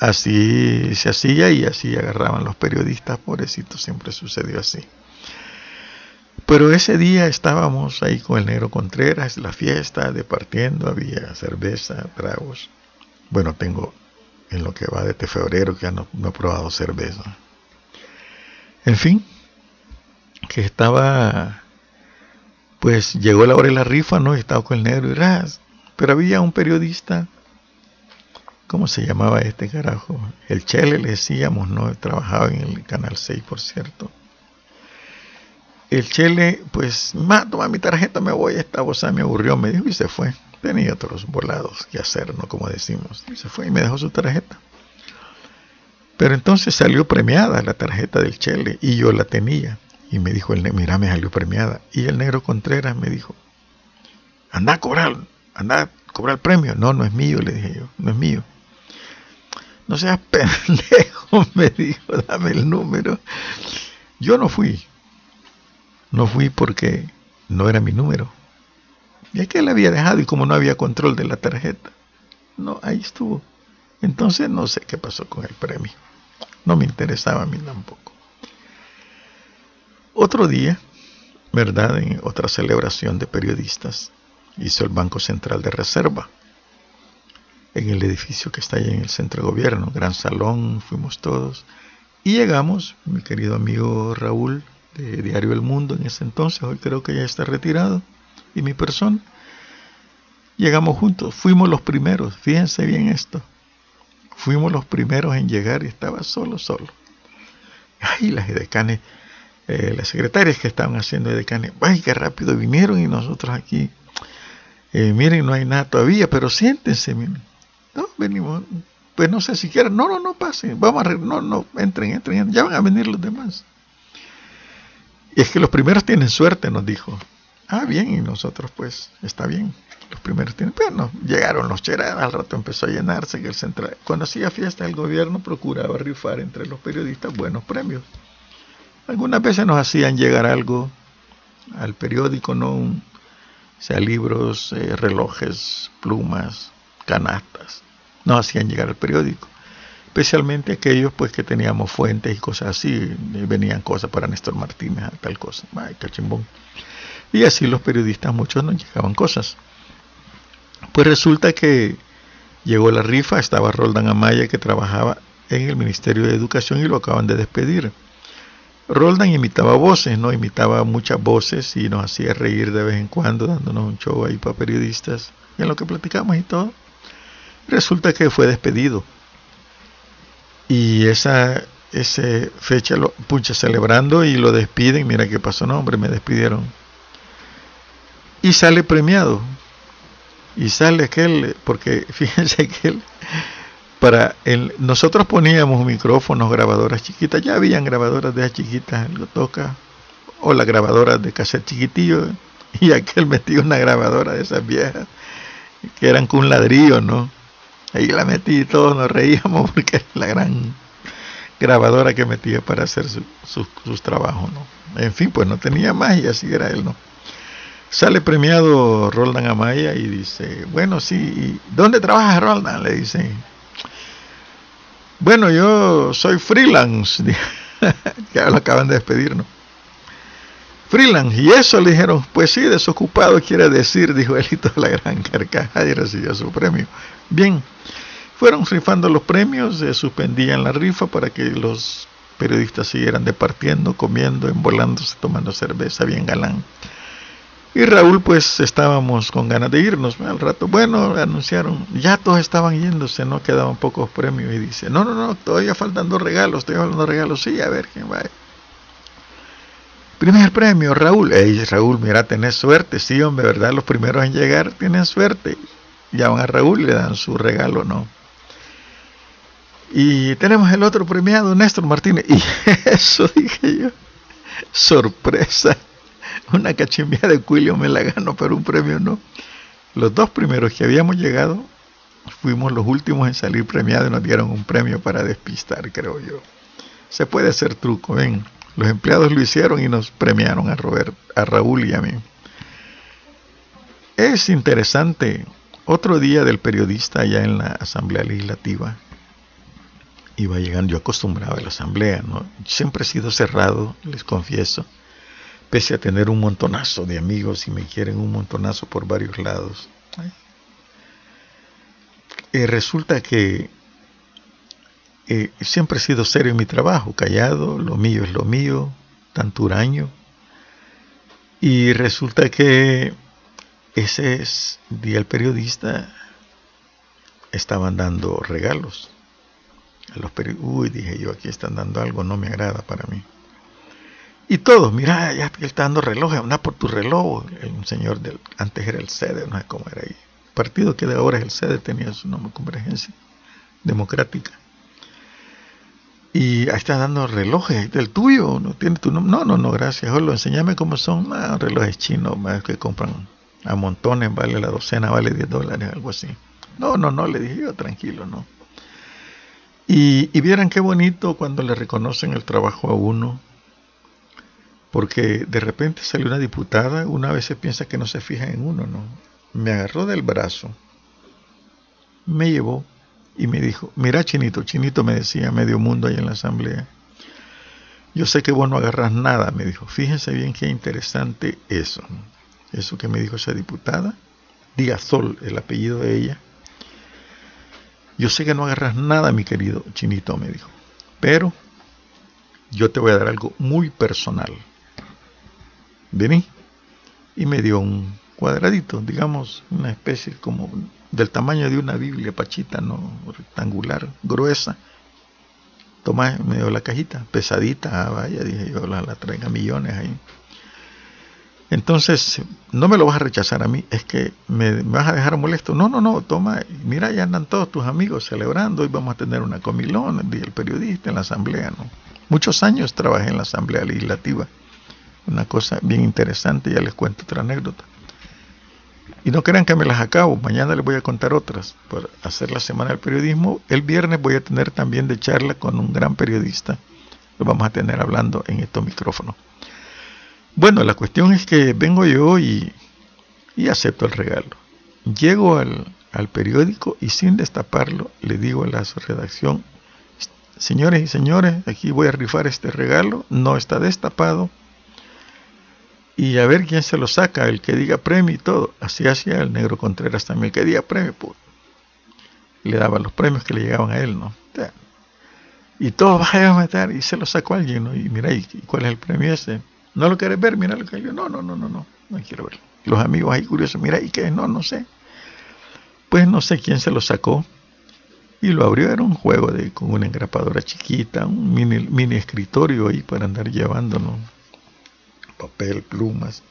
Así se hacía y así agarraban los periodistas, pobrecitos, siempre sucedió así. Pero ese día estábamos ahí con el negro Contreras, la fiesta, departiendo, había cerveza, tragos. Bueno, tengo en lo que va de este febrero que ya no, he probado cerveza. En fin, que estaba, pues llegó la hora de la rifa, ¿no? Estaba con el negro y ras. Pero había un periodista, ¿cómo se llamaba este carajo? El Chele le decíamos, ¿no? Trabajaba en el Canal 6, por cierto. El Chele, pues, ma, toma mi tarjeta, me voy, esta bolsa me aburrió, me dijo y se fue tenía otros volados que hacer, ¿no? Como decimos. Y se fue y me dejó su tarjeta. Pero entonces salió premiada la tarjeta del Chele y yo la tenía. Y me dijo el mira, me salió premiada. Y el negro Contreras me dijo, anda a cobrar, anda a cobrar el premio. No, no es mío, le dije yo, no es mío. No seas pendejo, me dijo, dame el número. Yo no fui. No fui porque no era mi número. Y que él había dejado y como no había control de la tarjeta. No, ahí estuvo. Entonces no sé qué pasó con el premio. No me interesaba a mí tampoco. Otro día, ¿verdad? En otra celebración de periodistas, hizo el Banco Central de Reserva. En el edificio que está ahí en el centro de gobierno, gran salón, fuimos todos. Y llegamos, mi querido amigo Raúl, de Diario El Mundo en ese entonces, hoy creo que ya está retirado y mi persona. Llegamos juntos, fuimos los primeros, fíjense bien esto. Fuimos los primeros en llegar y estaba solo, solo. Ay, las decanes, eh, las secretarias que estaban haciendo decanes, ay, qué rápido vinieron y nosotros aquí. Eh, miren, no hay nada todavía, pero siéntense, miren. No, venimos, pues no sé si quieren, no, no, no pasen, vamos a, no, no, entren, entren, ya van a venir los demás. Y es que los primeros tienen suerte, nos dijo. Ah, bien, y nosotros pues, está bien. Los primeros tienen, bueno, llegaron los cheras, al rato empezó a llenarse, que el central, cuando hacía fiesta el gobierno procuraba rifar entre los periodistas buenos premios. Algunas veces nos hacían llegar algo al periódico, ¿no? sea, libros, eh, relojes, plumas, canastas. Nos hacían llegar al periódico. Especialmente aquellos pues que teníamos fuentes y cosas así. venían cosas para Néstor Martínez, tal cosa. Ay, cachimbón. Y así los periodistas, muchos nos llegaban cosas. Pues resulta que llegó la rifa, estaba Roldan Amaya que trabajaba en el Ministerio de Educación y lo acaban de despedir. Roldan imitaba voces, ¿no? Imitaba muchas voces y nos hacía reír de vez en cuando, dándonos un show ahí para periodistas, y en lo que platicamos y todo. Resulta que fue despedido. Y esa, esa fecha lo pucha celebrando y lo despiden. Mira qué pasó, no, hombre, me despidieron y sale premiado. Y sale aquel, porque fíjense que él, para el, nosotros poníamos micrófonos, grabadoras chiquitas, ya habían grabadoras de esas chiquitas, lo toca, o las grabadoras de cassette chiquitillo, y aquel metió una grabadora de esas viejas, que eran con un ladrillo, ¿no? Ahí la metí y todos nos reíamos porque era la gran grabadora que metía para hacer sus trabajos, ¿no? En fin, pues no tenía más y así era él, ¿no? Sale premiado Roldan Amaya y dice, bueno, sí, ¿dónde trabajas Roldan? Le dice, bueno, yo soy freelance, que lo acaban de despedir, ¿no? Freelance, y eso le dijeron, pues sí, desocupado quiere decir, dijo él y toda la gran carcajada y recibió su premio. Bien, fueron rifando los premios, se suspendían la rifa para que los periodistas siguieran departiendo, comiendo, envolándose, tomando cerveza bien galán. Y Raúl, pues estábamos con ganas de irnos al rato. Bueno, anunciaron, ya todos estaban yéndose, no quedaban pocos premios. Y dice, no, no, no, todavía faltan dos regalos, estoy hablando de regalos. Sí, a ver quién va. Primer premio, Raúl. Ey, Raúl, mira, tenés suerte. Sí, hombre, ¿verdad? Los primeros en llegar tienen suerte. Llaman a Raúl le dan su regalo, ¿no? Y tenemos el otro premiado, Néstor Martínez. Y eso dije yo. Sorpresa una cachimbia de Cuilio me la gano, pero un premio no. Los dos primeros que habíamos llegado fuimos los últimos en salir premiados y nos dieron un premio para despistar, creo yo. Se puede hacer truco, ven. Los empleados lo hicieron y nos premiaron a Robert, a Raúl y a mí. Es interesante. Otro día del periodista allá en la Asamblea Legislativa. Iba llegando, yo acostumbraba a la Asamblea, ¿no? Siempre he sido cerrado, les confieso. Pese a tener un montonazo de amigos y me quieren un montonazo por varios lados. Eh, resulta que eh, siempre he sido serio en mi trabajo, callado, lo mío es lo mío, tanto huraño. Y resulta que ese día el periodista estaban dando regalos. A los Uy, dije yo, aquí están dando algo, no me agrada para mí. Y todos, mira, ya él está dando relojes, anda por tu reloj. Un señor del, antes era el sede, no sé cómo era ahí. El partido que de ahora es el sede tenía su nombre, Convergencia Democrática. Y ahí está dando relojes, del tuyo, no tiene tu nombre. No, no, no, gracias. Solo enséñame cómo son ah, relojes chinos que compran a montones, vale la docena, vale 10 dólares, algo así. No, no, no, le dije yo, tranquilo, no. Y, y vieran qué bonito cuando le reconocen el trabajo a uno, porque de repente salió una diputada, una vez se piensa que no se fija en uno, ¿no? Me agarró del brazo, me llevó y me dijo, mira Chinito, Chinito me decía medio mundo ahí en la asamblea, yo sé que vos no agarras nada, me dijo, fíjense bien qué interesante eso, eso que me dijo esa diputada, Díaz Sol, el apellido de ella, yo sé que no agarras nada, mi querido Chinito, me dijo, pero yo te voy a dar algo muy personal. Vení. Y me dio un cuadradito, digamos, una especie como del tamaño de una Biblia pachita, no rectangular, gruesa. Toma, me dio la cajita, pesadita, ah, vaya, dije yo, la, la traiga millones ahí. Entonces, no me lo vas a rechazar a mí, es que me, vas a dejar molesto. No, no, no, toma, mira, ya andan todos tus amigos celebrando, hoy vamos a tener una comilón, el periodista en la asamblea. Muchos años trabajé en la asamblea legislativa, una cosa bien interesante, ya les cuento otra anécdota. Y no crean que me las acabo, mañana les voy a contar otras por hacer la semana del periodismo. El viernes voy a tener también de charla con un gran periodista, lo vamos a tener hablando en estos micrófonos. Bueno, la cuestión es que vengo yo y, acepto el regalo. Llego al, al periódico y sin destaparlo le digo a la redacción, señores y señores, aquí voy a rifar este regalo, no está destapado, y a ver quién se lo saca, el que diga premio y todo. Así hacía el negro Contreras también, que diga premio, pues, le daba los premios que le llegaban a él, ¿no? Y todo vaya a matar y se lo sacó alguien, ¿no? Y mira, ¿y cuál es el premio ese? ¿No lo quieres ver? Mira lo que yo, no, no, no, no, no, no quiero verlo. Los amigos ahí curiosos, mira, ¿y qué? No, no sé. Pues no sé quién se lo sacó y lo abrió, era un juego de, con una engrapadora chiquita, un mini, mini escritorio ahí para andar llevando, ¿no? Papel, plumas,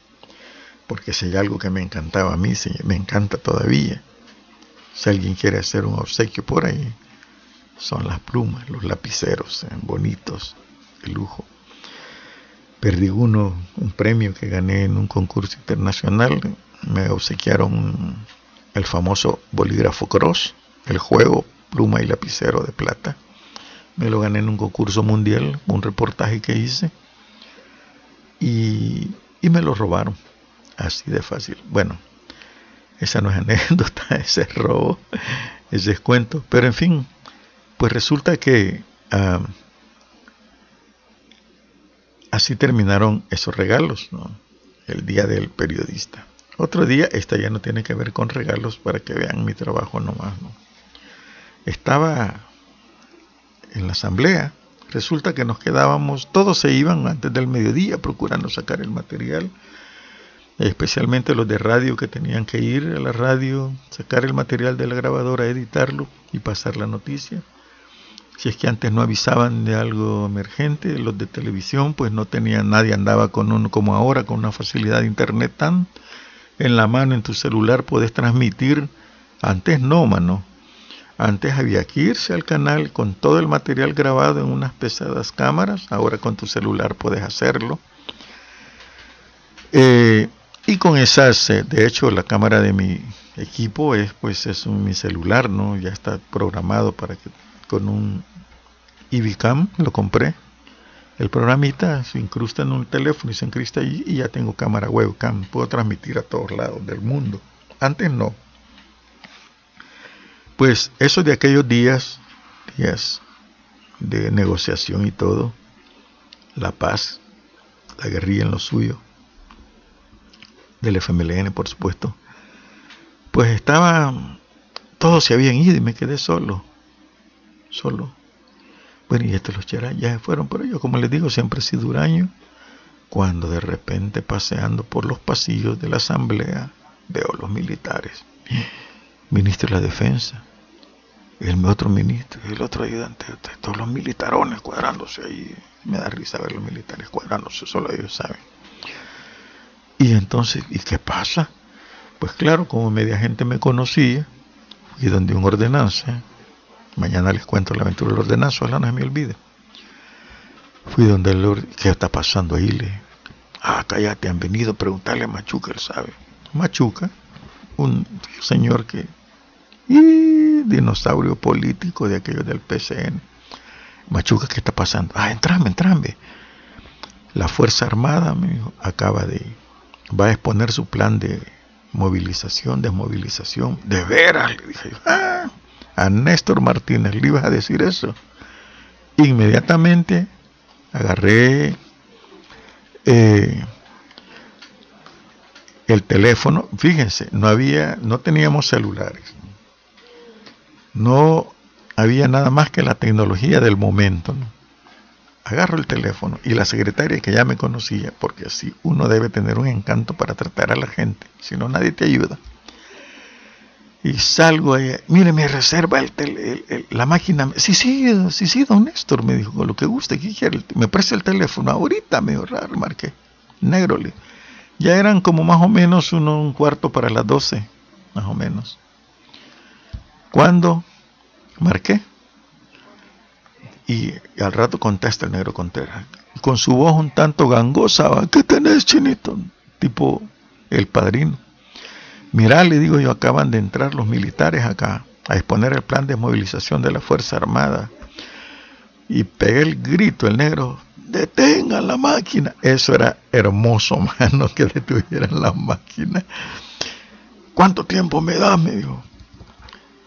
porque si hay algo que me encantaba a mí, me encanta todavía. Si alguien quiere hacer un obsequio por ahí, son las plumas, los lapiceros, eh, bonitos, de lujo. Perdí uno, un premio que gané en un concurso internacional. Me obsequiaron el famoso bolígrafo Cross, el juego pluma y lapicero de plata. Me lo gané en un concurso mundial, un reportaje que hice y, me lo robaron. Así de fácil. Bueno, esa no es anécdota, ese es robo, ese es cuento. Pero en fin, pues resulta que así terminaron esos regalos, ¿no? El día del periodista. Otro día, esta ya no tiene que ver con regalos para que vean mi trabajo nomás, ¿no? Estaba en la asamblea Resulta que nos quedábamos, todos se iban antes del mediodía procurando sacar el material, especialmente los de radio que tenían que ir a la radio, sacar el material de la grabadora, editarlo y pasar la noticia. Si es que antes no avisaban de algo emergente, los de televisión pues no tenían, nadie andaba con uno como ahora, con una facilidad de internet tan en la mano, en tu celular, puedes transmitir. Antes no, mano antes había que irse al canal con todo el material grabado en unas pesadas cámaras, ahora con tu celular puedes hacerlo. Eh, y con esas, de hecho la cámara de mi equipo es pues es un, mi celular, ¿no? Ya está programado para que con un Ibicam lo compré. El programita se incrusta en un teléfono y se encrista allí y ya tengo cámara webcam. Puedo transmitir a todos lados del mundo. Antes no. Pues eso de aquellos días, días de negociación y todo, la paz, la guerrilla en lo suyo, del FMLN por supuesto, pues estaba, todos se habían ido y me quedé solo, solo. Bueno, y estos los cheras ya se fueron, pero yo como les digo, siempre he sido huraño. Cuando de repente paseando por los pasillos de la asamblea veo los militares, ministro de la defensa, el otro ministro, el otro ayudante, todos los militarones cuadrándose ahí. Me da risa ver los militares cuadrándose, solo ellos saben. Y entonces, ¿y qué pasa? Pues claro, como media gente me conocía, y donde un ordenanza, mañana les cuento la aventura del ordenanza, ojalá no se me olvide. Fui donde el ¿qué está pasando ahí? Le, ah, cállate, han venido a preguntarle a Machuca, él sabe. Machuca, un señor que y dinosaurio político de aquellos del PCN. Machuca, ¿qué está pasando? Ah, entrame, entrame. La Fuerza Armada me acaba de, va a exponer su plan de movilización, desmovilización. De veras, le dije ah, a Néstor Martínez le ibas a decir eso. Inmediatamente agarré eh, el teléfono, fíjense, no había, no teníamos celulares no había nada más que la tecnología del momento. Agarro el teléfono y la secretaria que ya me conocía, porque así uno debe tener un encanto para tratar a la gente, si no nadie te ayuda. Y salgo ahí, mire, me reserva el, la máquina. Sí, sí, sí, sí, don Néstor, me dijo, con lo que guste, ¿qué? Me presta el teléfono, ahorita me marqué, negro. Ya eran como más o menos uno, un cuarto para las doce, más o menos. Cuando marqué, y, al rato contesta el negro Contreras, con su voz un tanto gangosa, ¿qué tenés, chinito? Tipo el padrino. Mirá, le digo yo, acaban de entrar los militares acá a exponer el plan de movilización de la Fuerza Armada. Y pegué el grito, el negro, detengan la máquina. Eso era hermoso, mano, que detuvieran la máquina. ¿Cuánto tiempo me da? Me dijo.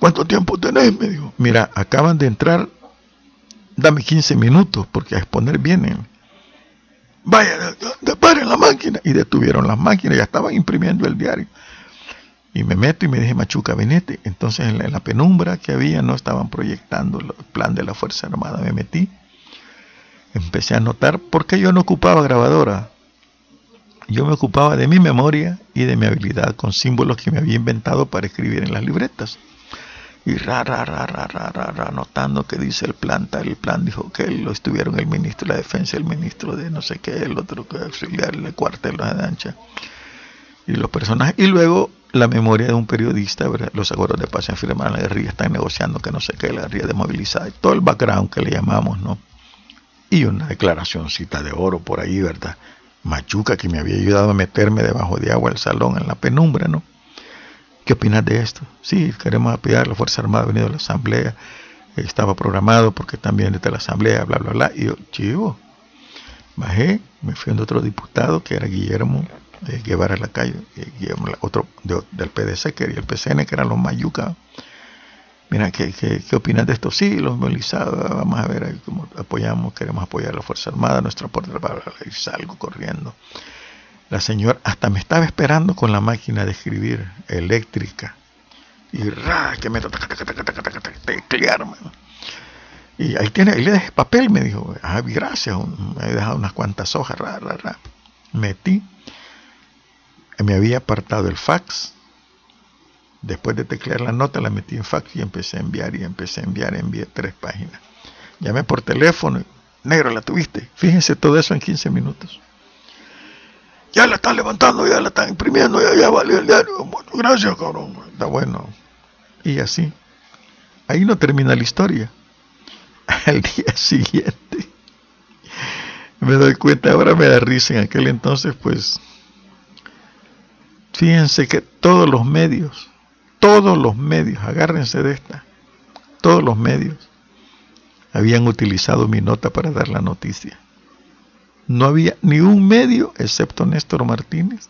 ¿Cuánto tiempo tenés? Me dijo. Mira, acaban de entrar, dame 15 minutos porque a exponer vienen. Vaya, paren la máquina. Y detuvieron las máquinas, ya estaban imprimiendo el diario. Y me meto y me dije, Machuca, venete. Entonces en la, en la penumbra que había no estaban proyectando el plan de la Fuerza Armada. Me metí. Empecé a notar porque yo no ocupaba grabadora. Yo me ocupaba de mi memoria y de mi habilidad con símbolos que me había inventado para escribir en las libretas y ra, ra, ra, ra, ra, ra, notando que dice el plan, tal, el plan dijo que lo estuvieron el ministro de la defensa, el ministro de no sé qué, el otro que auxiliar, el cuartel de ancha, y los personajes, y luego la memoria de un periodista, los acuerdos de paz en firma la guerrilla, están negociando que no sé qué, la guerrilla desmovilizada, y todo el background que le llamamos, ¿no? Y una declaracióncita de oro por ahí, ¿verdad? Machuca que me había ayudado a meterme debajo de agua el salón en la penumbra, ¿no? ¿Qué opinas de esto? Sí, queremos apoyar la Fuerza Armada, venido a la Asamblea, estaba programado porque también desde la Asamblea, bla, bla, bla. Y yo, chivo, bajé, me fui a otro diputado que era Guillermo eh, Guevara la calle, eh, Guillermo, otro del PDC que era el PCN, que eran los Mayuca. Mira, ¿qué, qué, qué opinas de esto? Sí, los movilizados, vamos a ver cómo apoyamos, queremos apoyar a la Fuerza Armada, nuestro aporte, y salgo corriendo. La señora hasta me estaba esperando con la máquina de escribir eléctrica. Y ra, que me teclear, Y ahí tiene, ahí le dejé papel, me dijo. Ah, gracias, me he dejado unas cuantas hojas, ra, ra, ra. Metí. Me había apartado el fax. Después de teclear la nota, la metí en fax y empecé a enviar y empecé a enviar, envié tres páginas. Llamé por teléfono, negro, la tuviste. Fíjense todo eso en 15 minutos ya la están levantando, ya la están imprimiendo, ya, ya valió el diario. gracias, cabrón. Está bueno. Y así. Ahí no termina la historia. Al día siguiente, me doy cuenta, ahora me da risa. En aquel entonces, pues, fíjense que todos los medios todos los medios, agárrense de esta, todos los medios habían utilizado mi nota para dar la noticia. No había ni un medio, excepto Néstor Martínez,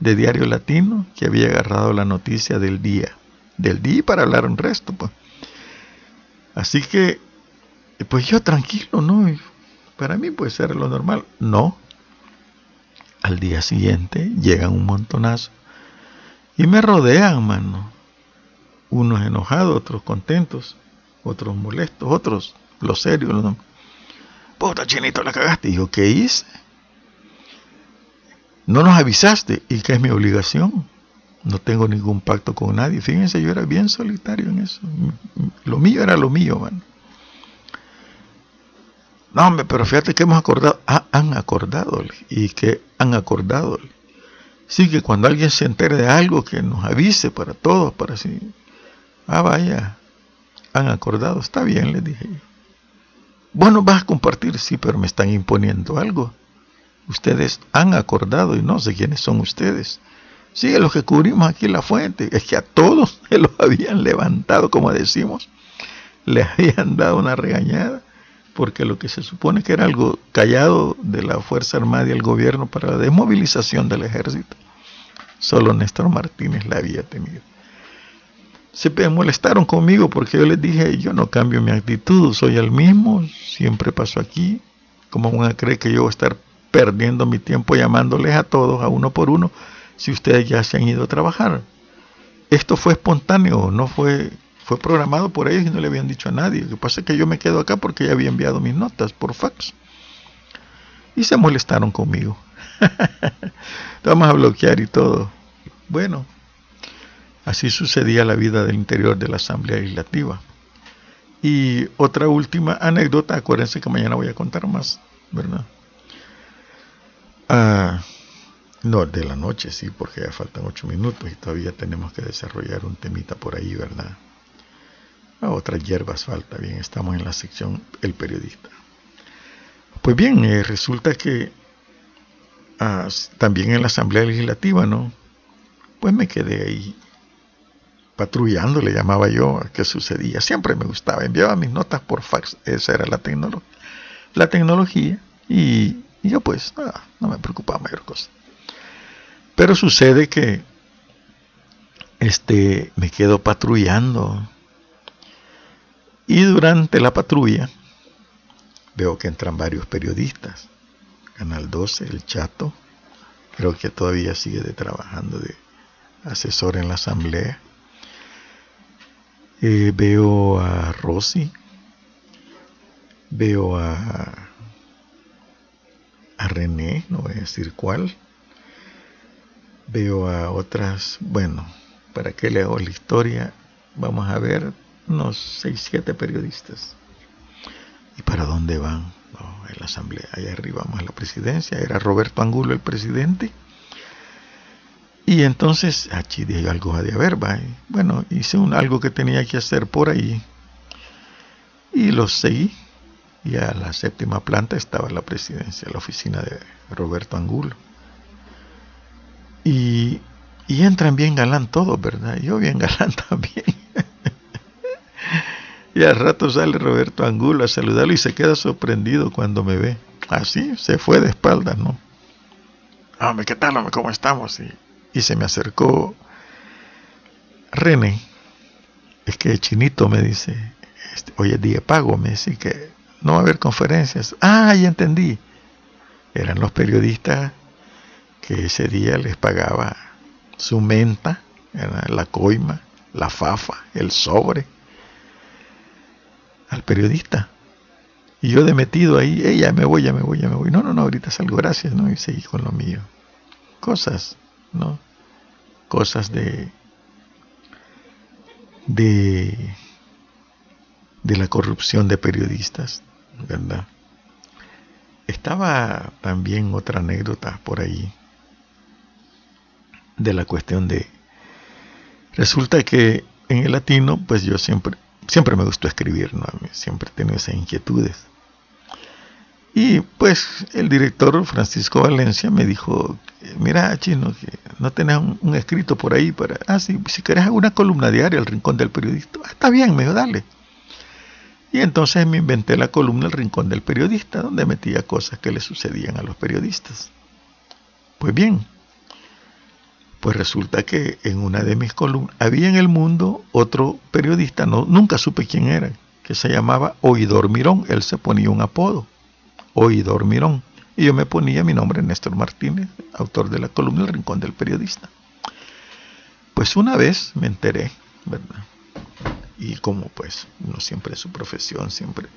de Diario Latino, que había agarrado la noticia del día. Del día para hablar un resto, pues. Así que, pues yo tranquilo, ¿no? Para mí puede ser lo normal. No. Al día siguiente llegan un montonazo y me rodean, mano. Unos enojados, otros contentos, otros molestos, otros los serios. Los... Puta chinito, la cagaste. Y yo, ¿qué hice? No nos avisaste. ¿Y qué es mi obligación? No tengo ningún pacto con nadie. Fíjense, yo era bien solitario en eso. Lo mío era lo mío, mano. No, hombre, pero fíjate que hemos acordado. Ah, han acordado. ¿Y que han acordado? Sí, que cuando alguien se entere de algo, que nos avise para todos, para así. Ah, vaya, han acordado, está bien, les dije yo. Bueno, vas a compartir, sí, pero me están imponiendo algo. Ustedes han acordado y no sé quiénes son ustedes. Sí, los que cubrimos aquí la fuente, es que a todos se los habían levantado, como decimos, les habían dado una regañada, porque lo que se supone que era algo callado de la Fuerza Armada y el gobierno para la desmovilización del ejército, solo Néstor Martínez la había tenido se molestaron conmigo porque yo les dije, yo no cambio mi actitud, soy el mismo, siempre paso aquí. ¿Cómo van a creer que yo voy a estar perdiendo mi tiempo llamándoles a todos, a uno por uno, si ustedes ya se han ido a trabajar? Esto fue espontáneo, no fue, fue programado por ellos y no le habían dicho a nadie. Lo que pasa es que yo me quedo acá porque ya había enviado mis notas por fax. Y se molestaron conmigo. Vamos a bloquear y todo. Bueno, Así sucedía la vida del interior de la Asamblea Legislativa. Y otra última anécdota, acuérdense que mañana voy a contar más, ¿verdad? Ah, no, de la noche sí, porque ya faltan ocho minutos y todavía tenemos que desarrollar un temita por ahí, ¿verdad? A otras hierbas falta, bien, estamos en la sección El periodista. Pues bien, eh, resulta que ah, también en la Asamblea Legislativa, ¿no? Pues me quedé ahí patrullando, le llamaba yo, qué sucedía. Siempre me gustaba, enviaba mis notas por fax, esa era la, la tecnología, y, yo pues no me preocupaba mayor cosa. Pero sucede que este, me quedo patrullando y durante la patrulla veo que entran varios periodistas. Canal 12, El Chato, creo que todavía sigue de trabajando de asesor en la asamblea. Eh, veo a Rosy, veo a, a René, no voy a decir cuál, veo a otras, bueno, ¿para qué le hago la historia? Vamos a ver unos 6, 7 periodistas. ¿Y para dónde van? en la asamblea, allá arriba vamos a la presidencia, era Roberto Angulo el presidente y entonces, aquí dije algo de haber, ¿va? bueno, hice un, algo que tenía que hacer por ahí y lo seguí. Y a la séptima planta estaba la presidencia, la oficina de Roberto Angulo. Y, y entran bien galán todos, ¿verdad? Yo bien galán también. y al rato sale Roberto Angulo a saludarlo y se queda sorprendido cuando me ve. Así, se fue de espaldas, ¿no? Hombre, ¿qué tal, hombre? ¿Cómo estamos? Y, y se me acercó René, es que Chinito me dice, este, hoy es día pago, me dice que no va a haber conferencias. Ah, ya entendí. Eran los periodistas que ese día les pagaba su menta, la coima, la fafa, el sobre, al periodista. Y yo de metido ahí, ella me voy, ya me voy, ya me voy. No, no, no, ahorita salgo, gracias, ¿no? Y seguí con lo mío. Cosas, ¿no? Cosas de, de, de la corrupción de periodistas, ¿verdad? Estaba también otra anécdota por ahí de la cuestión de resulta que en el latino pues yo siempre siempre me gustó escribir no siempre he tenido esas inquietudes y pues el director Francisco Valencia me dijo mira chino no tenés un, escrito por ahí para, ah, sí, si querés alguna columna diaria, el rincón del periodista, ah, está bien, me dijo, dale. Y entonces me inventé la columna El Rincón del Periodista, donde metía cosas que le sucedían a los periodistas. Pues bien, pues resulta que en una de mis columnas había en el mundo otro periodista, no, nunca supe quién era, que se llamaba Oidor Mirón. Él se ponía un apodo, Oidor Mirón. Y yo me ponía mi nombre, Néstor Martínez, autor de la columna El Rincón del Periodista. Pues una vez me enteré, ¿verdad? Y como pues no siempre es su profesión, siempre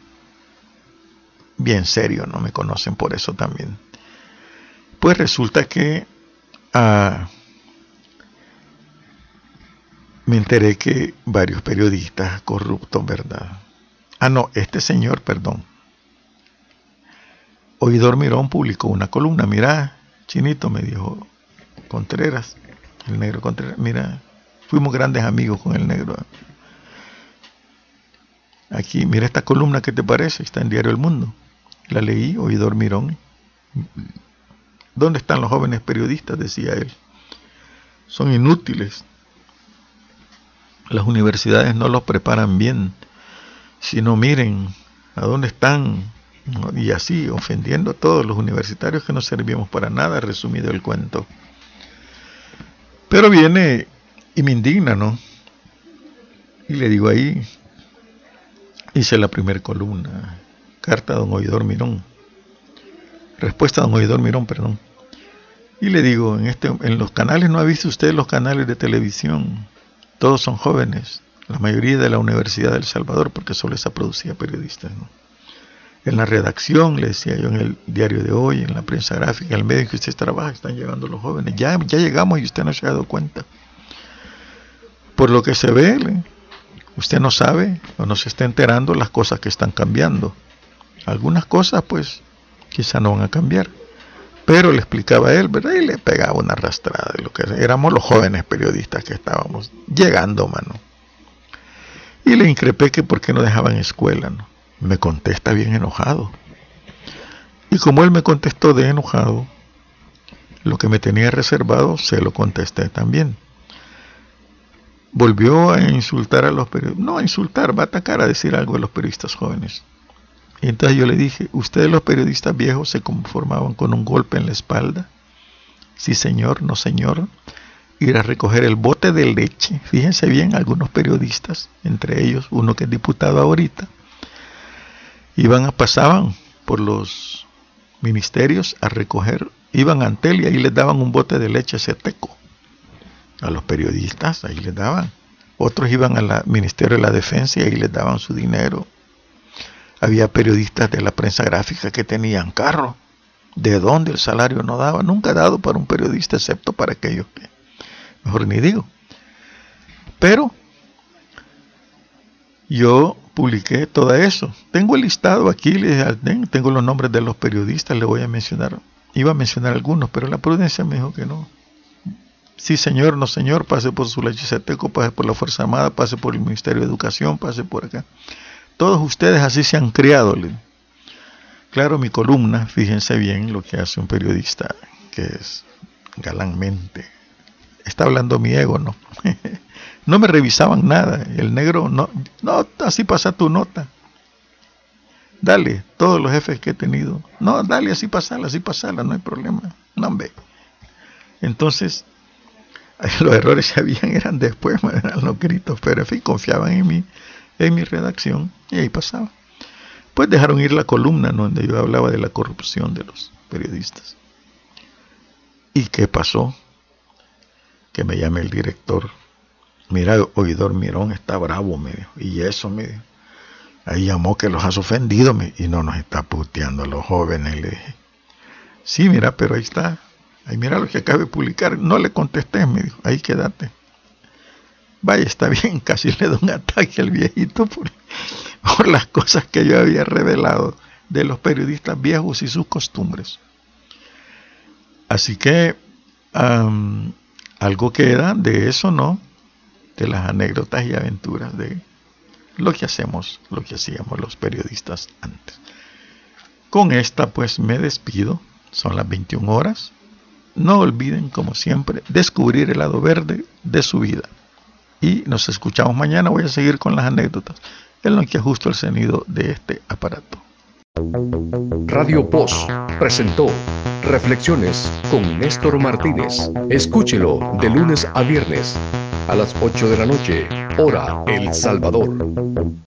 bien serio, no me conocen por eso también. Pues resulta que ah, me enteré que varios periodistas corruptos, ¿verdad? Ah, no, este señor, perdón, Oidor Mirón publicó una columna. Mira, Chinito, me dijo Contreras, el negro Contreras. Mira, fuimos grandes amigos con el negro. Aquí, mira esta columna, ¿qué te parece? Está en Diario El Mundo. La leí, Oidor Mirón. ¿Dónde están los jóvenes periodistas? decía él. Son inútiles. Las universidades no los preparan bien. Si no miren a dónde están y así, ofendiendo a todos los universitarios que no servíamos para nada, resumido el cuento. Pero viene y me indigna, ¿no? Y le digo ahí, hice la primera columna, carta a don Oidor Mirón, respuesta a don Oidor Mirón, perdón. Y le digo, en, este, en los canales, ¿no ha visto usted los canales de televisión? Todos son jóvenes, la mayoría de la Universidad del Salvador, porque solo esa producía periodistas, ¿no? En la redacción, le decía yo en el diario de hoy, en la prensa gráfica, en el medio en que usted trabaja, están llegando los jóvenes. Ya, ya llegamos y usted no se ha dado cuenta. Por lo que se ve, usted no sabe o no se está enterando las cosas que están cambiando. Algunas cosas, pues, quizá no van a cambiar. Pero le explicaba a él, ¿verdad? Y le pegaba una arrastrada de lo que éramos los jóvenes periodistas que estábamos llegando, mano. Y le increpé que por qué no dejaban escuela, ¿no? Me contesta bien enojado. Y como él me contestó de enojado, lo que me tenía reservado se lo contesté también. Volvió a insultar a los periodistas, no a insultar, va a atacar a decir algo de los periodistas jóvenes. Y entonces yo le dije, ¿ustedes los periodistas viejos se conformaban con un golpe en la espalda? Sí, señor, no, señor. Ir a recoger el bote de leche. Fíjense bien, algunos periodistas, entre ellos uno que es diputado ahorita, iban pasaban por los ministerios a recoger, iban a Antel y ahí les daban un bote de leche seteco. A los periodistas ahí les daban. Otros iban al Ministerio de la Defensa y ahí les daban su dinero. Había periodistas de la prensa gráfica que tenían carro. ¿De dónde el salario no daba? Nunca dado para un periodista, excepto para aquellos que, mejor ni digo. Pero yo publiqué todo eso. Tengo el listado aquí, tengo los nombres de los periodistas, le voy a mencionar. Iba a mencionar algunos, pero la prudencia me dijo que no. Sí, señor, no, señor, pase por su legislateco, pase por la Fuerza Armada, pase por el Ministerio de Educación, pase por acá. Todos ustedes así se han criado. Claro, mi columna, fíjense bien lo que hace un periodista, que es galánmente. Está hablando mi ego, ¿no? No me revisaban nada. El negro, no, no, así pasa tu nota. Dale, todos los jefes que he tenido. No, dale, así pasala, así pasala, no hay problema. No, ve. Entonces, los errores que habían eran después, eran los gritos, pero en fin, confiaban en mí, en mi redacción, y ahí pasaba. Pues dejaron ir la columna donde yo hablaba de la corrupción de los periodistas. ¿Y qué pasó? Que me llame el director Mira, oidor Mirón está bravo, me dijo. Y eso, me dijo. Ahí llamó que los has ofendido me, y no nos está puteando los jóvenes. Le dije, sí, mira, pero ahí está. Ahí mira lo que acabo de publicar. No le contesté, me dijo. Ahí quédate. Vaya, está bien. Casi le doy un ataque al viejito por, por las cosas que yo había revelado de los periodistas viejos y sus costumbres. Así que algo queda de eso, ¿no? De las anécdotas y aventuras de lo que hacemos, lo que hacíamos los periodistas antes. Con esta pues me despido, son las 21 horas. no olviden, como siempre, descubrir el lado verde de su vida. Y nos escuchamos mañana. Voy a seguir con las anécdotas en lo que ajusto el sonido de este aparato. Radio Post presentó Reflexiones con Néstor Martínez. Escúchelo de lunes a viernes a las 8 de la noche, hora El Salvador.